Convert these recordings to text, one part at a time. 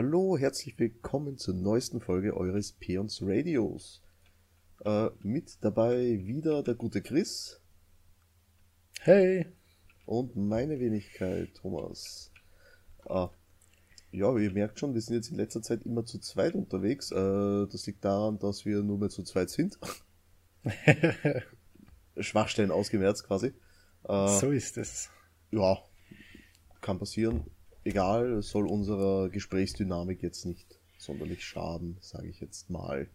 Hallo, herzlich willkommen zur neuesten Folge eures Peons Radios. Äh, mit dabei wieder der gute Chris. Hey. Und meine Wenigkeit, Thomas. Ah, ja, ihr merkt schon, wir sind jetzt in letzter Zeit immer zu zweit unterwegs. Äh, das liegt daran, dass wir nur mehr zu zweit sind. Schwachstellen ausgemerzt quasi. Äh, so ist es. Ja, kann passieren. Egal, soll unserer Gesprächsdynamik jetzt nicht sonderlich schaden, sage ich jetzt mal.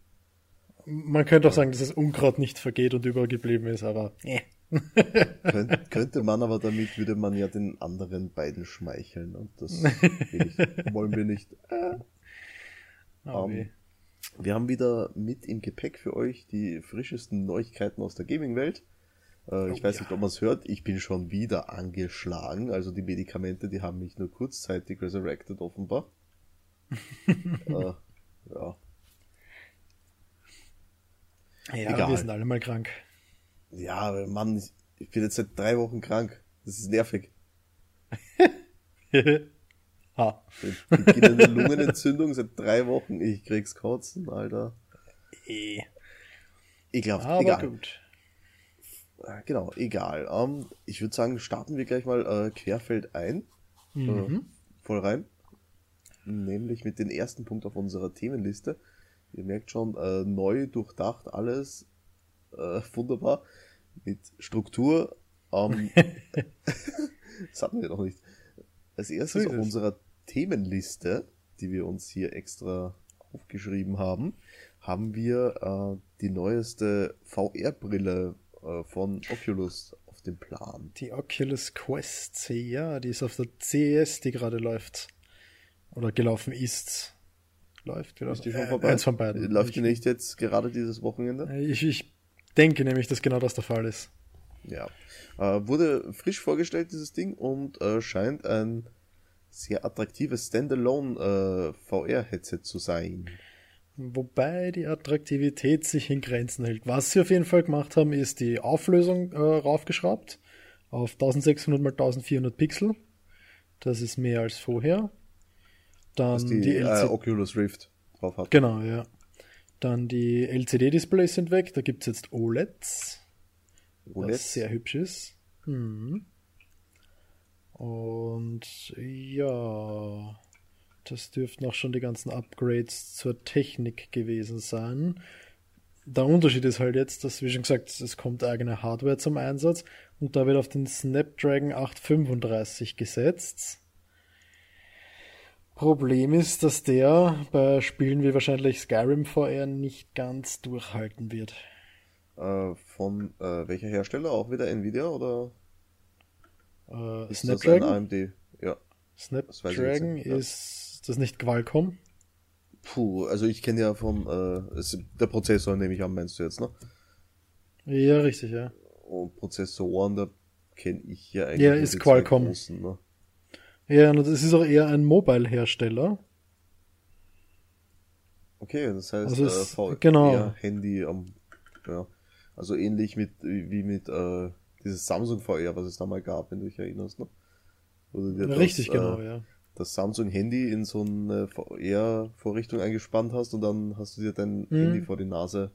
Man könnte auch sagen, dass das Unkraut nicht vergeht und übergeblieben ist, aber äh. könnte, könnte man, aber damit würde man ja den anderen beiden schmeicheln und das ich, wollen wir nicht. Äh. Oh, um, wir haben wieder mit im Gepäck für euch die frischesten Neuigkeiten aus der Gaming-Welt. Äh, ich oh, weiß ja. nicht, ob man es hört, ich bin schon wieder angeschlagen. Also die Medikamente, die haben mich nur kurzzeitig resurrected offenbar. äh, ja. Ja, Egal. wir sind alle mal krank. Ja, Mann, ich bin jetzt seit drei Wochen krank. Das ist nervig. ha. Beginnende Lungenentzündung seit drei Wochen. Ich krieg's kotzen, Alter. Eh. Ekelhaft. Aber Egal. gut. Äh, genau, egal. Um, ähm, ich würde sagen, starten wir gleich mal äh, querfeld ein. Mhm. Äh, voll rein. Nämlich mit dem ersten Punkt auf unserer Themenliste. Ihr merkt schon, äh, neu durchdacht alles. Äh, wunderbar. Mit Struktur. Ähm, das hatten wir noch nicht. Als erstes auf unserer Themenliste, die wir uns hier extra aufgeschrieben haben, haben wir äh, die neueste VR-Brille äh, von Oculus auf dem Plan. Die Oculus Quest C, ja, die ist auf der CES, die gerade läuft. Oder gelaufen ist. Läuft, gelaufen. Ist die schon äh, vorbei? Eins von beiden. Läuft die nicht jetzt gerade dieses Wochenende? Äh, ich, ich denke nämlich, dass genau das der Fall ist. Ja. Äh, wurde frisch vorgestellt, dieses Ding, und äh, scheint ein sehr attraktives Standalone äh, VR-Headset zu sein. Wobei die Attraktivität sich in Grenzen hält. Was sie auf jeden Fall gemacht haben, ist die Auflösung äh, raufgeschraubt auf 1600 x 1400 Pixel. Das ist mehr als vorher. Dann Was die, die LC äh, Oculus Rift drauf hat. Genau, ja. Dann die LCD-Displays sind weg. Da gibt es jetzt OLEDs. OLEDs? Was sehr hübsch ist. Hm. Und ja. Das dürften auch schon die ganzen Upgrades zur Technik gewesen sein. Der Unterschied ist halt jetzt, dass, wie schon gesagt, es kommt eigene Hardware zum Einsatz und da wird auf den Snapdragon 835 gesetzt. Problem ist, dass der bei Spielen wie wahrscheinlich Skyrim VR nicht ganz durchhalten wird. Äh, von äh, welcher Hersteller? Auch wieder Nvidia oder? Äh, ist Snapdragon? das ein AMD? Ja. Snapdragon ist ist das nicht Qualcomm? Puh, also ich kenne ja von, äh, der Prozessor nehme ich an, meinst du jetzt, ne? Ja, richtig, ja. Und Prozessoren, da kenne ich ja eigentlich. Ja, ist Qualcomm. Großen, ne? Ja, und das ist auch eher ein Mobile-Hersteller. Okay, das heißt, also ist, äh, genau. Handy am, ja, also ähnlich mit, wie mit, äh, dieses Samsung VR, was es da mal gab, wenn du dich erinnerst, ne? Richtig, das, genau, äh, ja das Samsung-Handy in so eine VR-Vorrichtung eingespannt hast und dann hast du dir dein mhm. Handy vor die Nase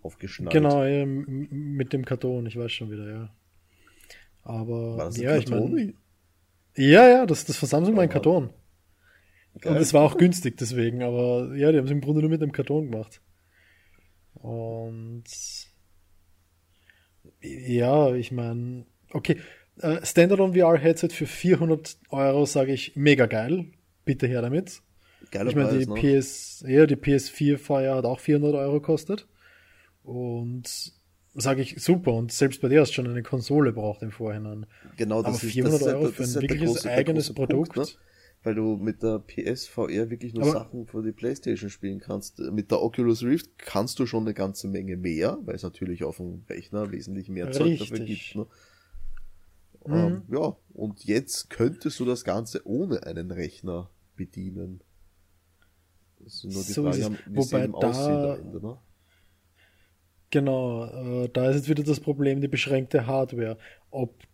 drauf geschnallt. Genau, ja, mit dem Karton, ich weiß schon wieder, ja. Aber war das ja, ich mein, ja, ja, das, das von Samsung oh, mein Karton. Geil. Und es war auch günstig deswegen, aber ja, die haben es im Grunde nur mit dem Karton gemacht. Und ja, ich meine, okay, äh, Standalone VR Headset für 400 Euro sage ich mega geil. Bitte her damit. Geiler ich meine, die ne? PS, ja, die PS4 VR hat auch 400 Euro gekostet. Und sage ich super. Und selbst bei dir hast du schon eine Konsole braucht im Vorhinein. Genau, das Aber 400 ist, das Euro für ein wirkliches große, eigenes Produkt. Punkt, ne? Weil du mit der PSVR wirklich nur Aber Sachen für die Playstation spielen kannst. Mit der Oculus Rift kannst du schon eine ganze Menge mehr, weil es natürlich auf dem Rechner wesentlich mehr Zeug dafür gibt. Ne? Mhm. Ähm, ja, und jetzt könntest du das Ganze ohne einen Rechner bedienen. Das ist nur die so Frage, wie es eben da, aussieht am Ende, ne? Genau, äh, da ist jetzt wieder das Problem, die beschränkte Hardware. Ob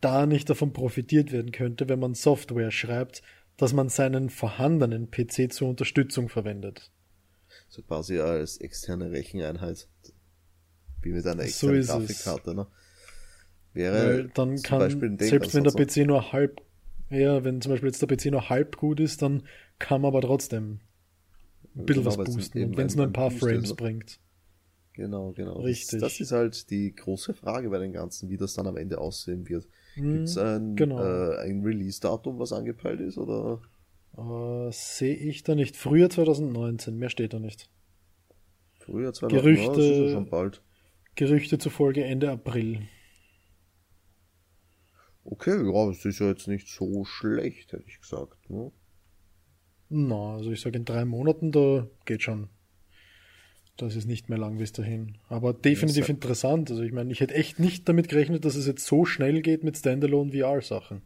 da nicht davon profitiert werden könnte, wenn man Software schreibt, dass man seinen vorhandenen PC zur Unterstützung verwendet. So quasi als externe Recheneinheit. Wie mit einer externen so Grafikkarte, ne? Wäre Weil dann kann, selbst wenn der PC nur halb, ja, wenn zum Beispiel jetzt der PC nur halb gut ist, dann kann man aber trotzdem ein bisschen genau, was boosten, wenn es nur ein paar Frames ist, bringt. Genau, genau. Richtig. Das, das, ist halt die große Frage bei den Ganzen, wie das dann am Ende aussehen wird. Gibt es ein, genau. äh, ein Release-Datum, was angepeilt ist, oder? Uh, Sehe ich da nicht. Früher 2019, mehr steht da nicht. Früher 2019, Gerüchte, ja, ist ja schon bald. Gerüchte zufolge Ende April. Okay, ja, es ist ja jetzt nicht so schlecht, hätte ich gesagt. Ne? Na, also ich sage in drei Monaten, da geht schon. Das ist nicht mehr lang bis dahin. Aber definitiv ja, interessant. Also ich meine, ich hätte echt nicht damit gerechnet, dass es jetzt so schnell geht mit Standalone VR-Sachen.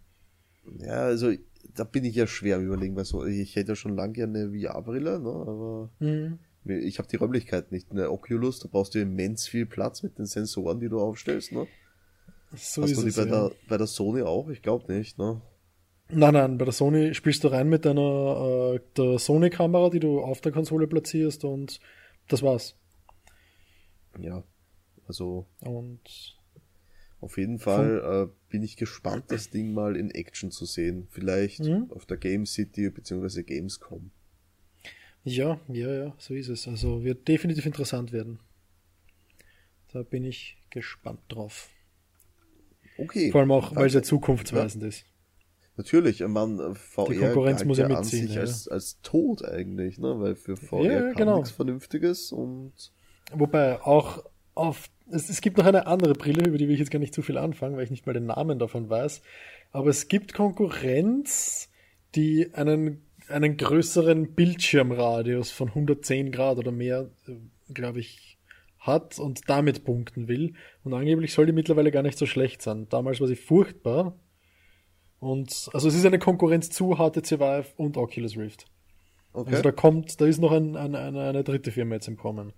Ja, also da bin ich ja schwer überlegen, weil so, ich hätte ja schon lange gerne eine VR-Brille, ne? aber mhm. ich habe die Räumlichkeit nicht. Eine Oculus, da brauchst du immens viel Platz mit den Sensoren, die du aufstellst. Ne? So Hast du die es, bei, ja. der, bei der Sony auch? Ich glaube nicht. Ne? Nein, nein, bei der Sony spielst du rein mit deiner äh, der Sony-Kamera, die du auf der Konsole platzierst und das war's. Ja, also. Und. Auf jeden Fall äh, bin ich gespannt, das Ding mal in Action zu sehen. Vielleicht mhm. auf der Game City bzw. Gamescom. Ja, ja, ja, so ist es. Also wird definitiv interessant werden. Da bin ich gespannt drauf. Okay. Vor allem auch, weil es ja zukunftsweisend ja. ist. Natürlich, man VR Die Konkurrenz muss ja mitziehen, an sich ja. als, als tot eigentlich, ne? Weil für VR ja, kam genau. nichts Vernünftiges und wobei auch auf es, es gibt noch eine andere Brille, über die will ich jetzt gar nicht zu viel anfangen, weil ich nicht mal den Namen davon weiß. Aber es gibt Konkurrenz, die einen einen größeren Bildschirmradius von 110 Grad oder mehr, äh, glaube ich, hat und damit punkten will. Und angeblich soll die mittlerweile gar nicht so schlecht sein. Damals war sie furchtbar, und also es ist eine Konkurrenz zu HTC Vive und Oculus Rift. Okay. Also da kommt, da ist noch ein, ein, eine, eine dritte Firma jetzt im Kommen.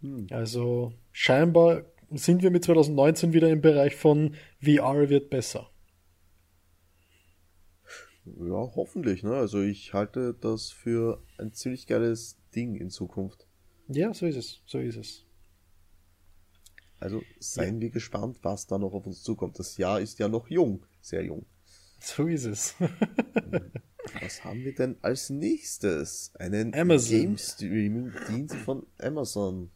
Hm. Also scheinbar sind wir mit 2019 wieder im Bereich von VR wird besser. Ja, hoffentlich, ne? Also ich halte das für ein ziemlich geiles Ding in Zukunft. Ja, so ist es, so ist es. Also seien ja. wir gespannt, was da noch auf uns zukommt. Das Jahr ist ja noch jung, sehr jung. So ist es. was haben wir denn als nächstes? Einen Amazon. Game Streaming Dienst von Amazon.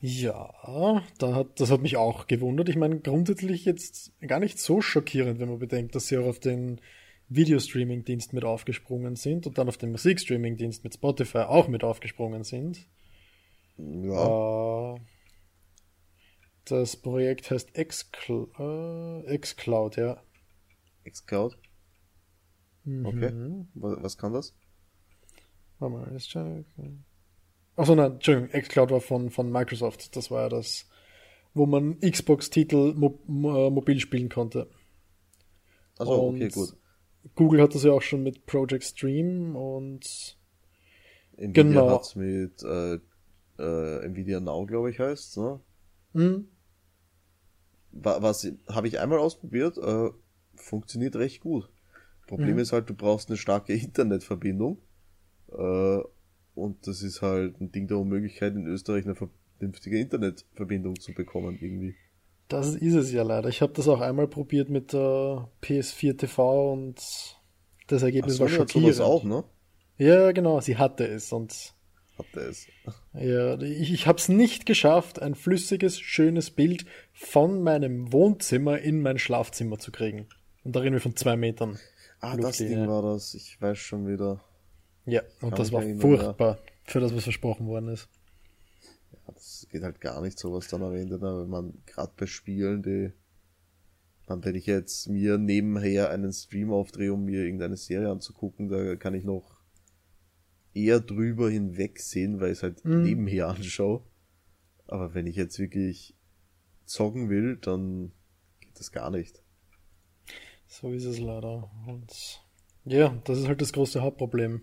Ja, da hat, das hat mich auch gewundert. Ich meine, grundsätzlich jetzt gar nicht so schockierend, wenn man bedenkt, dass sie auch auf den Videostreaming-Dienst mit aufgesprungen sind und dann auf den Musikstreaming-Dienst mit Spotify auch mit aufgesprungen sind. Ja. Äh, das Projekt heißt Xcloud, äh, Xcloud ja. Xcloud? Mhm. Okay. Was, was, kann das? Warte mal, ist schon. Achso, nein, Entschuldigung, Xcloud war von, von Microsoft. Das war ja das, wo man Xbox-Titel mo mo äh, mobil spielen konnte. Also okay, gut. Google hat das ja auch schon mit Project Stream und Nvidia genau. hat's mit äh, äh, Nvidia Now, glaube ich, heißt ne? Mhm was habe ich einmal ausprobiert, äh, funktioniert recht gut. Problem mhm. ist halt, du brauchst eine starke Internetverbindung. Äh, und das ist halt ein Ding der Unmöglichkeit, in Österreich eine vernünftige Internetverbindung zu bekommen irgendwie. Das ist es ja leider. Ich habe das auch einmal probiert mit der PS4 TV und das Ergebnis Ach, war schockierend. Hat auch, ne? Ja, genau, sie hatte es und hatte es. Ja, ich, ich habe es nicht geschafft, ein flüssiges, schönes Bild von meinem Wohnzimmer in mein Schlafzimmer zu kriegen. Und da reden wir von zwei Metern. Ah, Luft das Ding war das. Ich weiß schon wieder. Ja, und Kann das war furchtbar für das, was versprochen worden ist. Das geht halt gar nicht sowas dann am Ende, wenn man gerade bei Spielen, die dann, wenn ich jetzt mir nebenher einen Stream aufdrehe, um mir irgendeine Serie anzugucken, da kann ich noch eher drüber hinwegsehen, weil ich es halt mhm. nebenher anschaue. Aber wenn ich jetzt wirklich zocken will, dann geht das gar nicht. So ist es leider. Und ja, das ist halt das große Hauptproblem.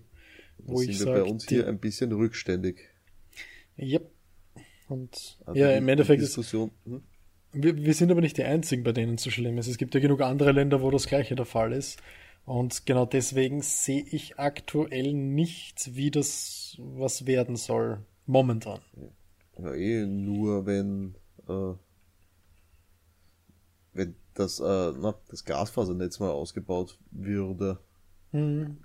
Wo sind ich wir sag, bei uns hier ein bisschen rückständig. Ja. Und also ja, im Endeffekt ist. Hm? Wir, wir sind aber nicht die einzigen, bei denen es so schlimm ist. Es gibt ja genug andere Länder, wo das gleiche der Fall ist. Und genau deswegen sehe ich aktuell nicht, wie das was werden soll. Momentan. Ja, eh nur wenn, äh, wenn das, äh, na, das Glasfasernetz mal ausgebaut würde. Mhm.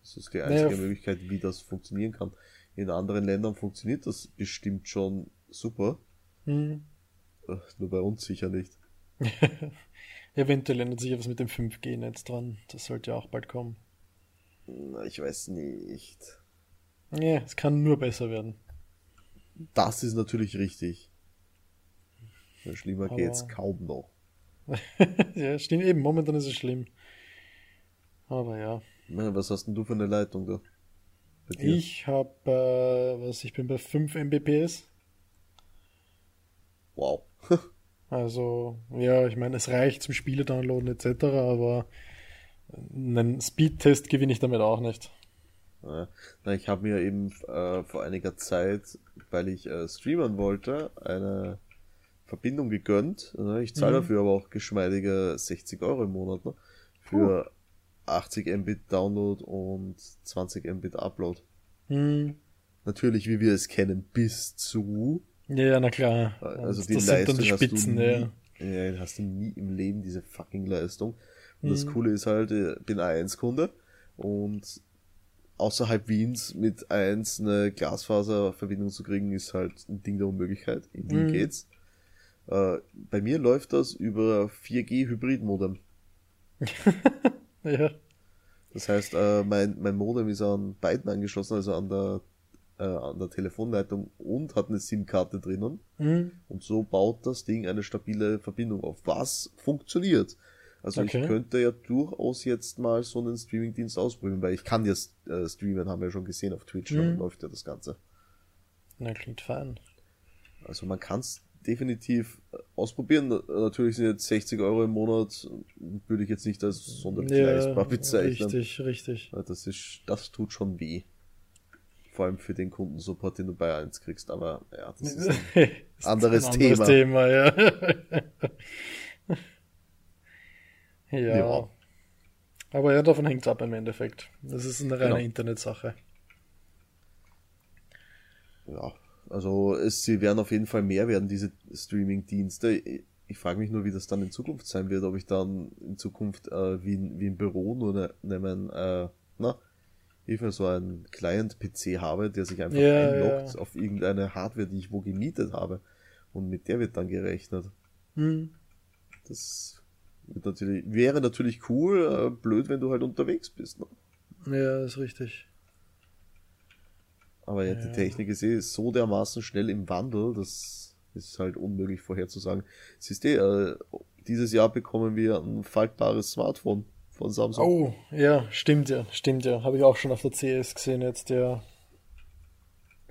Das ist die einzige naja. Möglichkeit, wie das funktionieren kann. In anderen Ländern funktioniert das bestimmt schon super. Mhm. Nur bei uns sicher nicht. Eventuell ändert sich ja was mit dem 5G-Netz dran. Das sollte ja auch bald kommen. Na, ich weiß nicht. Ja, es kann nur besser werden. Das ist natürlich richtig. Schlimmer Aber... geht's kaum noch. ja, stimmt eben. Momentan ist es schlimm. Aber ja. Na, was hast denn du für eine Leitung da? Ich habe, äh, was, ich bin bei 5 Mbps. Wow. also, ja, ich meine, es reicht zum Spiele downloaden etc., aber einen Speedtest gewinne ich damit auch nicht. Ja, ich habe mir eben äh, vor einiger Zeit, weil ich äh, streamen wollte, eine Verbindung gegönnt. Ne? Ich zahle mhm. dafür aber auch geschmeidige 60 Euro im Monat ne? für uh. 80 Mbit Download und 20 Mbit Upload. Mhm. Natürlich, wie wir es kennen, bis zu. Ja, na klar. Also die das Leistung die Spitzen, hast du nie, ja. ja. hast du nie im Leben diese fucking Leistung. Und mhm. das Coole ist halt, ich bin A1-Kunde und außerhalb Wiens mit 1 eine Glasfaserverbindung zu kriegen, ist halt ein Ding der Unmöglichkeit. In Wien mhm. geht's. Äh, bei mir läuft das über 4G Hybrid-Modem. ja. Das heißt, äh, mein, mein Modem ist an beiden angeschlossen, also an der, äh, an der Telefonleitung und hat eine SIM-Karte drinnen. Mhm. Und so baut das Ding eine stabile Verbindung auf. Was funktioniert? Also okay. ich könnte ja durchaus jetzt mal so einen Streaming-Dienst ausprobieren, weil ich kann jetzt äh, streamen, haben wir ja schon gesehen auf Twitch, mhm. läuft ja das Ganze. Na, klingt fein. Also man kann es definitiv äh, ausprobieren. Natürlich sind jetzt 60 Euro im Monat, würde ich jetzt nicht als sonderlich ja, bezeichnen. Richtig, richtig. Das ist, das tut schon weh. Vor allem für den Kundensupport, den du bei 1 kriegst, aber ja, das ist ein anderes, ein anderes Thema. Thema ja. ja. ja. Aber ja, davon hängt es ab im Endeffekt. Das ist eine reine genau. Internetsache. Ja, also es, sie werden auf jeden Fall mehr werden, diese Streaming-Dienste. Ich frage mich nur, wie das dann in Zukunft sein wird, ob ich dann in Zukunft äh, wie, wie im Büro nur ne, nehmen, äh, na, Hilfe, so einen Client-PC habe, der sich einfach ja, einloggt ja. auf irgendeine Hardware, die ich wo gemietet habe. Und mit der wird dann gerechnet. Hm. Das natürlich, wäre natürlich cool, äh, blöd, wenn du halt unterwegs bist. Ne? Ja, ist richtig. Aber ja, die Technik ist eh so dermaßen schnell im Wandel, das ist halt unmöglich vorherzusagen. Siehst du, äh, dieses Jahr bekommen wir ein faltbares Smartphone von Samsung. Oh, ja, stimmt ja, stimmt ja. Habe ich auch schon auf der CS gesehen jetzt, ja.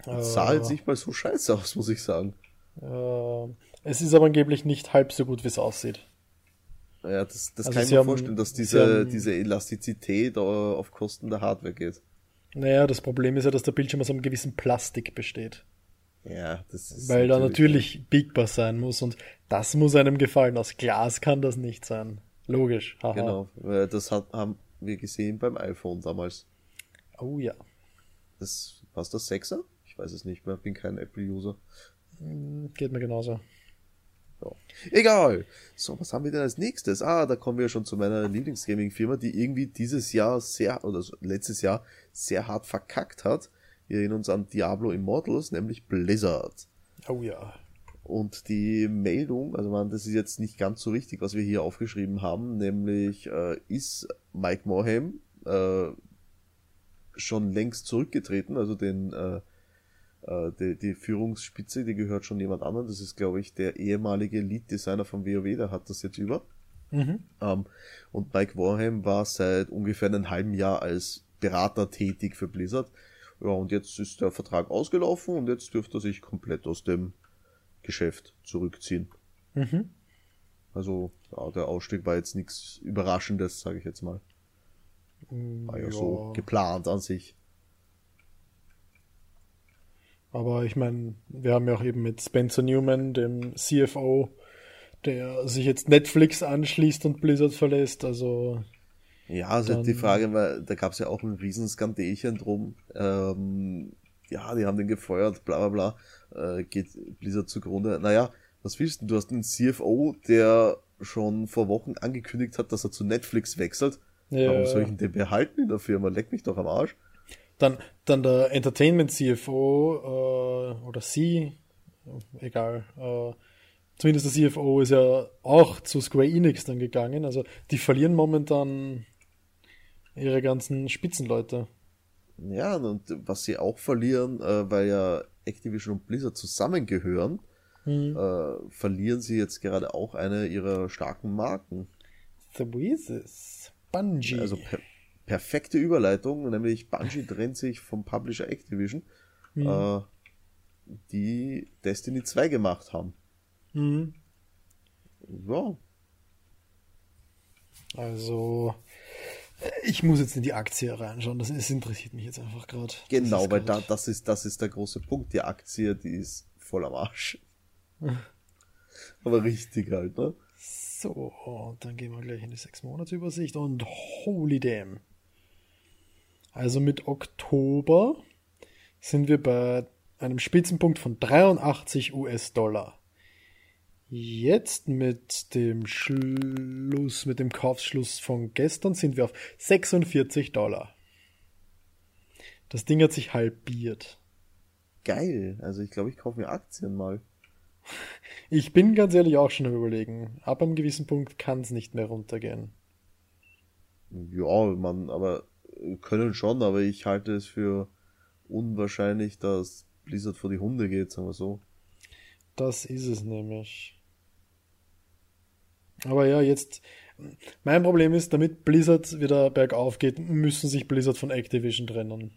Das sah äh, jetzt nicht mal so scheiße aus, muss ich sagen. Äh, es ist aber angeblich nicht halb so gut, wie es aussieht. Ja, das, das also kann ich mir haben, vorstellen, dass diese, haben, diese Elastizität auf Kosten der Hardware geht. Naja, das Problem ist ja, dass der Bildschirm aus einem gewissen Plastik besteht. Ja, das ist. Weil da natürlich biegbar sein muss und das muss einem gefallen. Aus Glas kann das nicht sein. Logisch. Haha. Genau, das hat, haben wir gesehen beim iPhone damals. Oh ja. Das, was das 6er? Ich weiß es nicht mehr, bin kein Apple-User. Hm, geht mir genauso. Ja. Egal. So, was haben wir denn als nächstes? Ah, da kommen wir schon zu meiner Lieblingsgaming-Firma, die irgendwie dieses Jahr sehr, oder letztes Jahr sehr hart verkackt hat. Wir erinnern uns an Diablo Immortals, nämlich Blizzard. Oh ja. Und die Meldung, also man, das ist jetzt nicht ganz so richtig, was wir hier aufgeschrieben haben, nämlich äh, ist Mike Morhaime äh, schon längst zurückgetreten, also den äh, äh, die, die Führungsspitze, die gehört schon jemand anderem. Das ist, glaube ich, der ehemalige Lead-Designer von WoW, der hat das jetzt über. Mhm. Ähm, und Mike Warham war seit ungefähr einem halben Jahr als Berater tätig für Blizzard. Ja, und jetzt ist der Vertrag ausgelaufen und jetzt dürfte er sich komplett aus dem Geschäft zurückziehen. Mhm. Also, ja, der Ausstieg war jetzt nichts Überraschendes, sage ich jetzt mal. War ja, ja so geplant an sich. Aber ich meine, wir haben ja auch eben mit Spencer Newman, dem CFO, der sich jetzt Netflix anschließt und Blizzard verlässt. Also Ja, also die Frage, weil da gab es ja auch ein Riesenskandälchen drum. Ähm, ja, die haben den gefeuert, bla bla bla, äh, geht Blizzard zugrunde. Naja, was willst du? Du hast einen CFO, der schon vor Wochen angekündigt hat, dass er zu Netflix wechselt. Ja. Warum soll ich ihn denn behalten in der Firma? Leck mich doch am Arsch. Dann, dann der Entertainment CFO äh, oder sie, egal, äh, zumindest der CFO ist ja auch zu Square Enix dann gegangen. Also die verlieren momentan ihre ganzen Spitzenleute. Ja, und was sie auch verlieren, äh, weil ja Activision und Blizzard zusammengehören, hm. äh, verlieren sie jetzt gerade auch eine ihrer starken Marken. The Weezes. Bungie. Also per perfekte Überleitung, nämlich Bungie trennt sich vom Publisher Activision, hm. äh, die Destiny 2 gemacht haben. Hm. Ja. Also, ich muss jetzt in die Aktie reinschauen. Das, das interessiert mich jetzt einfach gerade. Genau, weil da, das ist, das ist der große Punkt. Die Aktie, die ist voll am Arsch. Aber richtig halt, ne? So, dann gehen wir gleich in die 6-Monats-Übersicht und holy damn. Also mit Oktober sind wir bei einem Spitzenpunkt von 83 US-Dollar. Jetzt mit dem Schluss, mit dem Kaufschluss von gestern sind wir auf 46 Dollar. Das Ding hat sich halbiert. Geil. Also ich glaube, ich kaufe mir Aktien mal. Ich bin ganz ehrlich auch schon am überlegen. Ab einem gewissen Punkt kann es nicht mehr runtergehen. Ja, man, aber können schon, aber ich halte es für unwahrscheinlich, dass Blizzard vor die Hunde geht, sagen wir so. Das ist es nämlich. Aber ja, jetzt, mein Problem ist, damit Blizzard wieder bergauf geht, müssen sich Blizzard von Activision trennen.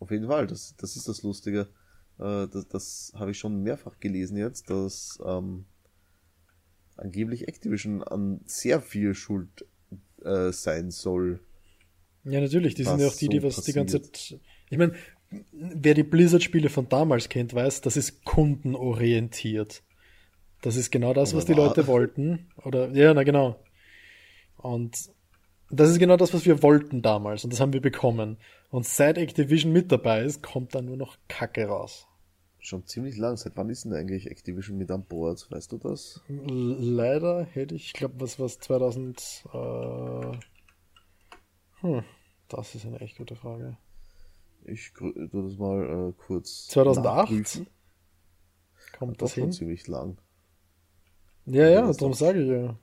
Auf jeden Fall, das, das ist das Lustige. Äh, das, das habe ich schon mehrfach gelesen jetzt, dass ähm, angeblich Activision an sehr viel Schuld äh, sein soll. Ja, natürlich, die sind ja auch die, die was passiert. die ganze Zeit. Ich meine, wer die Blizzard-Spiele von damals kennt, weiß, das ist kundenorientiert. Das ist genau das, was die Leute wollten. Oder, ja, na genau. Und das ist genau das, was wir wollten damals. Und das haben wir bekommen. Und seit Activision mit dabei ist, kommt da nur noch Kacke raus. Schon ziemlich lang. Seit wann ist denn eigentlich Activision mit an Bord? Weißt du das? Leider hätte ich, ich glaube, was was 2000. Äh, hm, das ist eine echt gute Frage. Ich tu das mal äh, kurz. 2008? Nachprüfen. Kommt das, das hin? ziemlich lang. Ja, ja, darum sage ich ja.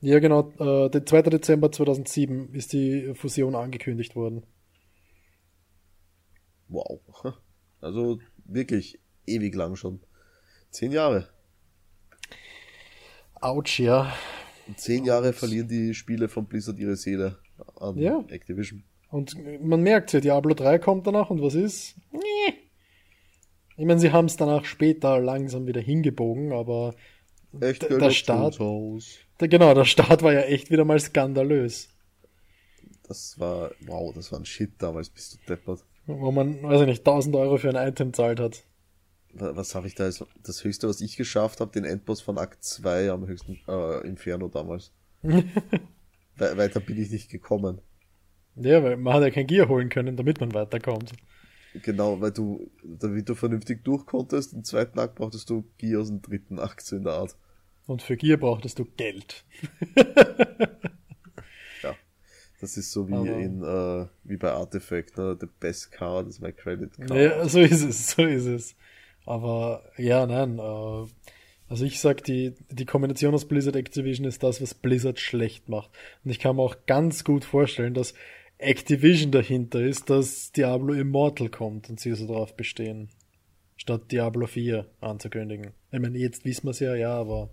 Ja, genau. Äh, der 2. Dezember 2007 ist die Fusion angekündigt worden. Wow. Also wirklich ewig lang schon. Zehn Jahre. Autsch, ja. zehn Jahre verlieren die Spiele von Blizzard ihre Seele an ja. Activision. Und man merkt ja, Diablo 3 kommt danach und was ist? Ich meine, sie haben es danach später langsam wieder hingebogen, aber Echt der Start. Der, genau, der Start war ja echt wieder mal skandalös. Das war, wow, das war ein Shit damals, bist du deppert. Wo man, weiß ich nicht, 1000 Euro für ein Item zahlt hat. Was habe ich da? Als, das höchste, was ich geschafft habe, den Endboss von Akt 2 am höchsten äh, Inferno damals. We weiter bin ich nicht gekommen. Ja, weil man hat ja kein Gear holen können, damit man weiterkommt. Genau, weil du, damit du vernünftig durchkonntest, im zweiten Akt brauchtest du Gear aus dem dritten Akt, so in der Art. Und für Gear brauchtest du Geld. ja. Das ist so wie Aber in, äh, wie bei Artifact, ne? The best card is my credit card. Ja, so ist es, so ist es. Aber, ja, nein, äh, also ich sag, die, die Kombination aus Blizzard Activision ist das, was Blizzard schlecht macht. Und ich kann mir auch ganz gut vorstellen, dass Activision dahinter ist, dass Diablo Immortal kommt und sie so drauf bestehen. Statt Diablo 4 anzukündigen. Ich meine, jetzt wissen wir es ja, ja, aber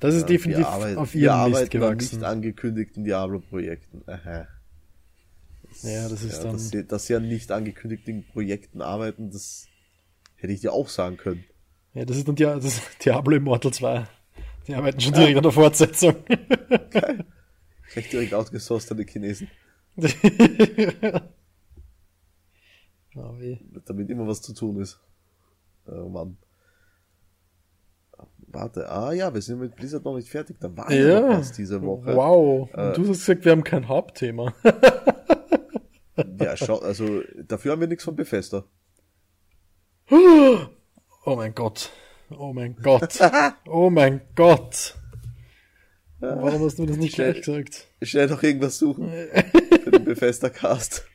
das ist ja, definitiv arbeiten, auf ihrem Mist gewachsen. nicht angekündigten Diablo-Projekten. Ja, das ist ja, dann. Dass sie, dass sie an nicht angekündigten Projekten arbeiten, das hätte ich dir auch sagen können. Ja, das ist dann Dia das Diablo Immortal 2. Die arbeiten schon direkt ja. an der Fortsetzung. Geil. Gleich direkt outgesourced an die Chinesen. oh, Damit immer was zu tun ist. Oh Mann warte, ah ja, wir sind mit Blizzard noch nicht fertig, da war ja noch was diese Woche. Wow, äh, du hast gesagt, wir haben kein Hauptthema. ja, schau, also dafür haben wir nichts von Bethesda. Oh mein Gott. Oh mein Gott. Oh mein Gott. Warum hast du das nicht schnell, gleich gesagt? Schnell noch irgendwas suchen für den Bethesda Cast.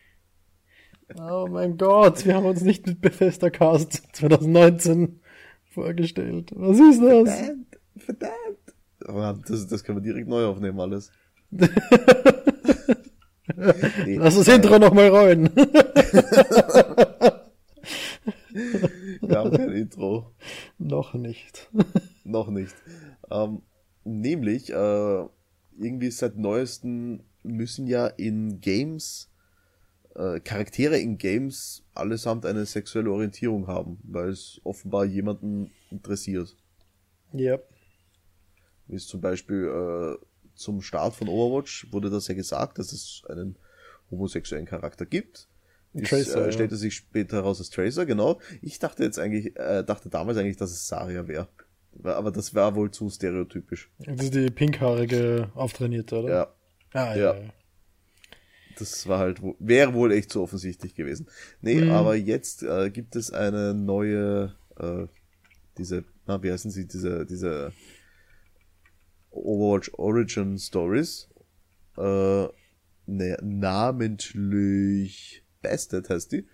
Oh mein Gott, wir haben uns nicht mit Bethesda Cast 2019 vorgestellt. Was ist das? Verdammt, verdammt. Oh das, das können wir direkt neu aufnehmen, alles. nee, Lass das äh, Intro nochmal rollen. wir haben kein Intro. Noch nicht. Noch nicht. Ähm, nämlich, äh, irgendwie seit neuestem müssen ja in Games äh, Charaktere in Games allesamt eine sexuelle Orientierung haben, weil es offenbar jemanden interessiert. Ja. Wie es zum Beispiel äh, zum Start von Overwatch wurde das ja gesagt, dass es einen homosexuellen Charakter gibt. Tracer, äh, stellte ja. sich später heraus als Tracer, genau. Ich dachte jetzt eigentlich, äh, dachte damals eigentlich, dass es Saria wäre. Aber das war wohl zu stereotypisch. Das ist die pinkhaarige Auftrainierte, oder? Ja. Ah, ja. ja. Das war halt, wäre wohl echt zu offensichtlich gewesen. Nee, mhm. aber jetzt äh, gibt es eine neue, äh, diese, na, wie heißen sie, diese, diese Overwatch Origin Stories. Äh, ne, namentlich Bested heißt die.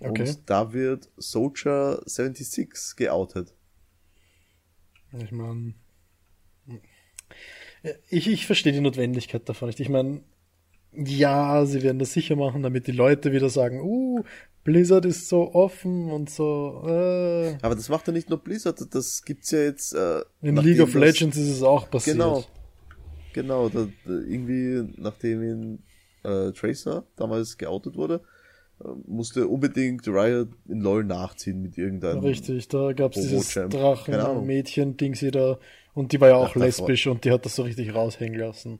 Okay. Und da wird Soldier 76 geoutet. Ich meine, ich, ich verstehe die Notwendigkeit davon nicht. Ich meine, ja, sie werden das sicher machen, damit die Leute wieder sagen, uh, Blizzard ist so offen und so. Äh. Aber das macht ja nicht nur Blizzard, das gibt's ja jetzt. Äh, in League of Legends ist es auch passiert. Genau. Genau, da, irgendwie, nachdem ihn äh, Tracer damals geoutet wurde, äh, musste unbedingt Riot in LoL nachziehen mit irgendeinem. Richtig, da gab's dieses Drachen-Mädchen-Dings da und die war ja auch Ach, lesbisch und die hat das so richtig raushängen lassen.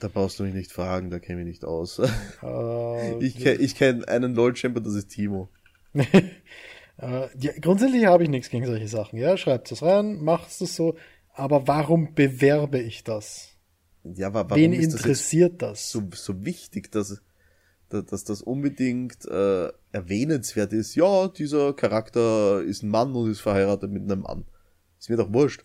Da brauchst du mich nicht fragen, da kenne ich mich nicht aus. Uh, ich kenne ich kenn einen LoL-Champion, das ist Timo. uh, ja, grundsätzlich habe ich nichts gegen solche Sachen. Ja, schreibt es rein, machst es so. Aber warum bewerbe ich das? Ja, aber warum Wen interessiert das? So, so wichtig, dass, dass das unbedingt äh, erwähnenswert ist. Ja, dieser Charakter ist ein Mann und ist verheiratet mit einem Mann. Ist mir doch wurscht.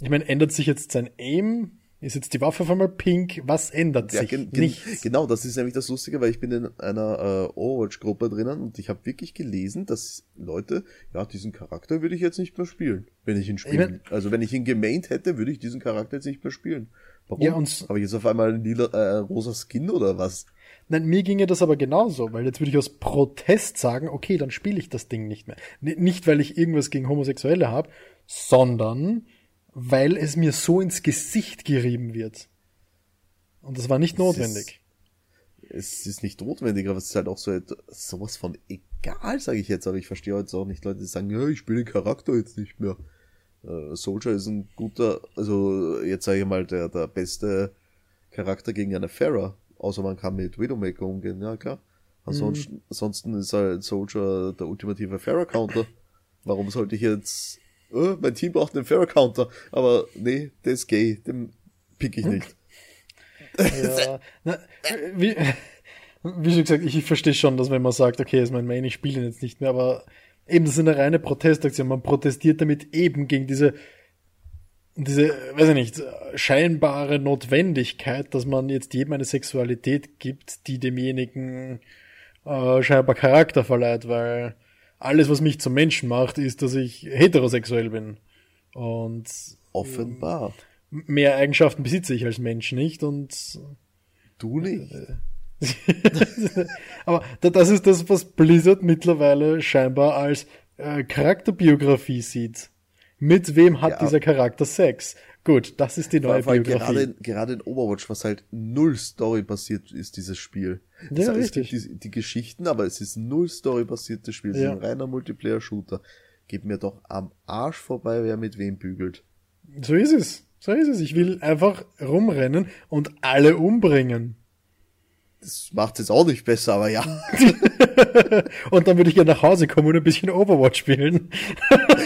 Ich meine, ändert sich jetzt sein Aim? Ist jetzt die Waffe auf einmal pink? Was ändert sich? Ja, gen Nichts. Genau, das ist nämlich das Lustige, weil ich bin in einer äh, Overwatch-Gruppe drinnen und ich habe wirklich gelesen, dass Leute, ja, diesen Charakter würde ich jetzt nicht mehr spielen, wenn ich ihn spielen. Ich mein, also wenn ich ihn gemaint hätte, würde ich diesen Charakter jetzt nicht mehr spielen. Warum? Ja, und Habe ich jetzt auf einmal ein lila, äh, rosa Skin oder was? Nein, mir ginge das aber genauso, weil jetzt würde ich aus Protest sagen, okay, dann spiele ich das Ding nicht mehr. N nicht, weil ich irgendwas gegen Homosexuelle habe, sondern weil es mir so ins Gesicht gerieben wird. Und das war nicht notwendig. Es ist, es ist nicht notwendig, aber es ist halt auch so sowas von egal, sage ich jetzt. Aber ich verstehe jetzt auch nicht Leute, die sagen, ja, ich spiele den Charakter jetzt nicht mehr. Äh, Soldier ist ein guter, also jetzt sage ich mal, der, der beste Charakter gegen eine Farah. Außer man kann mit Widowmaker umgehen, ja klar. Ansonsten, mhm. ansonsten ist halt Soldier der ultimative Farah-Counter. Warum sollte ich jetzt oh, mein Team braucht einen Fair Counter, aber nee, der ist gay, den pick ich nicht. Ja, na, wie, wie schon gesagt, ich, ich verstehe schon, dass wenn man sagt, okay, ist mein Main, ich spiele ihn jetzt nicht mehr, aber eben, das ist eine reine Protestaktion. Man protestiert damit eben gegen diese, diese, weiß ich nicht, scheinbare Notwendigkeit, dass man jetzt jedem eine Sexualität gibt, die demjenigen äh, scheinbar Charakter verleiht, weil alles, was mich zum Menschen macht, ist, dass ich heterosexuell bin. Und offenbar. Mehr Eigenschaften besitze ich als Mensch nicht und du nicht. Aber das ist das, was Blizzard mittlerweile scheinbar als äh, Charakterbiografie sieht. Mit wem hat ja, dieser Charakter Sex? Gut, das ist die neue Biografie. Gerade, gerade in Overwatch, was halt null Story basiert ist, dieses Spiel. Ja, es, richtig. Es gibt die, die, Geschichten, aber es ist null Story basiertes Spiel. Es ja. ist ein reiner Multiplayer-Shooter. Gib mir doch am Arsch vorbei, wer mit wem bügelt. So ist es. So ist es. Ich will einfach rumrennen und alle umbringen. Das macht es jetzt auch nicht besser, aber ja. und dann würde ich ja nach Hause kommen und ein bisschen Overwatch spielen.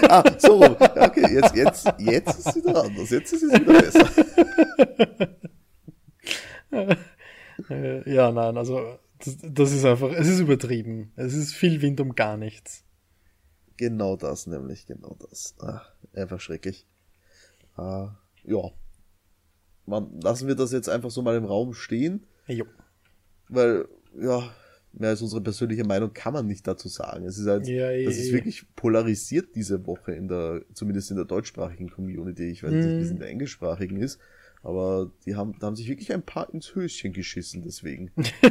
ah, so. Okay, jetzt, jetzt, jetzt ist es wieder anders. Jetzt ist es wieder besser. ja, nein, also das, das ist einfach, es ist übertrieben. Es ist viel Wind um gar nichts. Genau das, nämlich, genau das. Ach, einfach schrecklich. Uh, ja. Man, lassen wir das jetzt einfach so mal im Raum stehen. Jo. Weil, ja, mehr als unsere persönliche Meinung kann man nicht dazu sagen. Es ist halt, ja, das ist wirklich polarisiert diese Woche in der, zumindest in der deutschschsprachigen Community. Ich weiß nicht, wie es in mhm. der englischsprachigen ist, aber die haben, da haben sich wirklich ein paar ins Höschen geschissen deswegen. ja,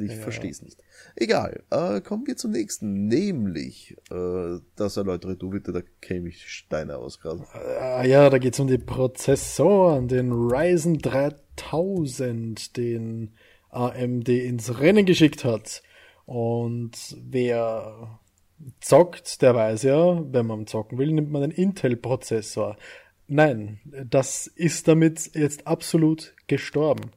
ich ja. verstehe es nicht. Egal, äh, kommen wir zum nächsten, nämlich, äh, das erläutere du bitte, da käme ich Steine aus gerade. Äh, ja, da geht es um die Prozessoren, den Ryzen 3000, den AMD ins Rennen geschickt hat. Und wer zockt, der weiß ja, wenn man zocken will, nimmt man einen Intel-Prozessor. Nein, das ist damit jetzt absolut gestorben.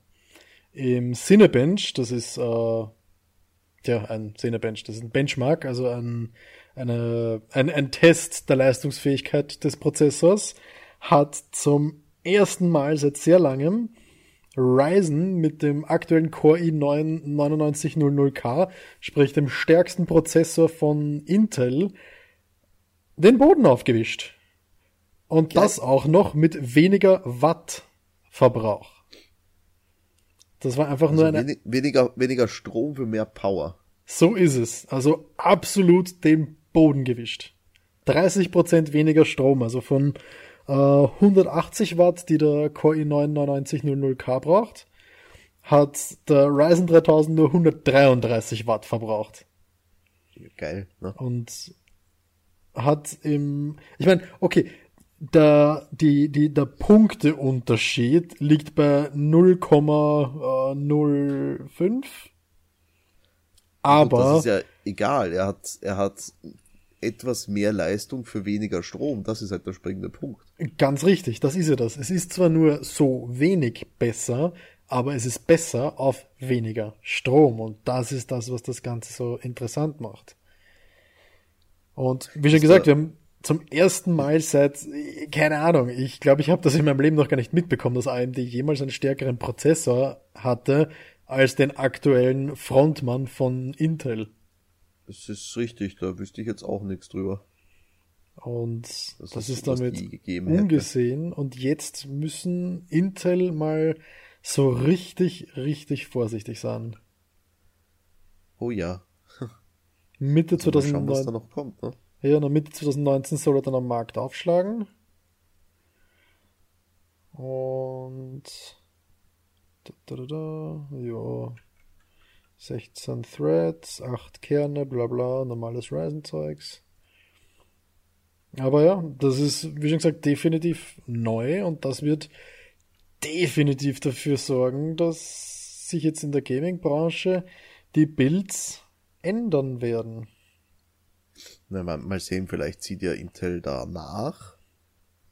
Im Cinebench, das ist äh, ja ein Cinebench, das ist ein Benchmark, also ein, eine, ein, ein Test der Leistungsfähigkeit des Prozessors, hat zum ersten Mal seit sehr langem Ryzen mit dem aktuellen Core i9 9900K, sprich dem stärksten Prozessor von Intel, den Boden aufgewischt. Und ja. das auch noch mit weniger Wattverbrauch. Das war einfach also nur eine. weniger, weniger Strom für mehr Power. So ist es. Also absolut den Boden gewischt. 30% weniger Strom, also von 180 äh, Watt, die der Core i9 9900K braucht, hat der Ryzen 3000 nur 133 Watt verbraucht. Geil, ne? Und hat im, ich meine, okay, der, die, die, der Punkteunterschied liegt bei 0,05. Aber. das ist ja egal. Er hat, er hat etwas mehr Leistung für weniger Strom. Das ist halt der springende Punkt. Ganz richtig, das ist ja das. Es ist zwar nur so wenig besser, aber es ist besser auf weniger Strom. Und das ist das, was das Ganze so interessant macht. Und wie schon gesagt, wir haben zum ersten Mal seit, keine Ahnung, ich glaube, ich habe das in meinem Leben noch gar nicht mitbekommen, dass AMD jemals einen stärkeren Prozessor hatte als den aktuellen Frontmann von Intel. Das ist richtig, da wüsste ich jetzt auch nichts drüber. Und das, das ist damit ungesehen. Hätte. Und jetzt müssen Intel mal so richtig, richtig vorsichtig sein. Oh ja. Mitte 2019. Schauen, was da noch kommt, ne? Ja, in der Mitte 2019 soll er dann am Markt aufschlagen. Und. Da, da, da, da, ja. 16 Threads, 8 Kerne, bla bla, normales Ryzen-Zeugs. Aber ja, das ist, wie schon gesagt, definitiv neu und das wird definitiv dafür sorgen, dass sich jetzt in der Gaming-Branche die Builds ändern werden. Na, mal sehen, vielleicht zieht ja Intel da nach.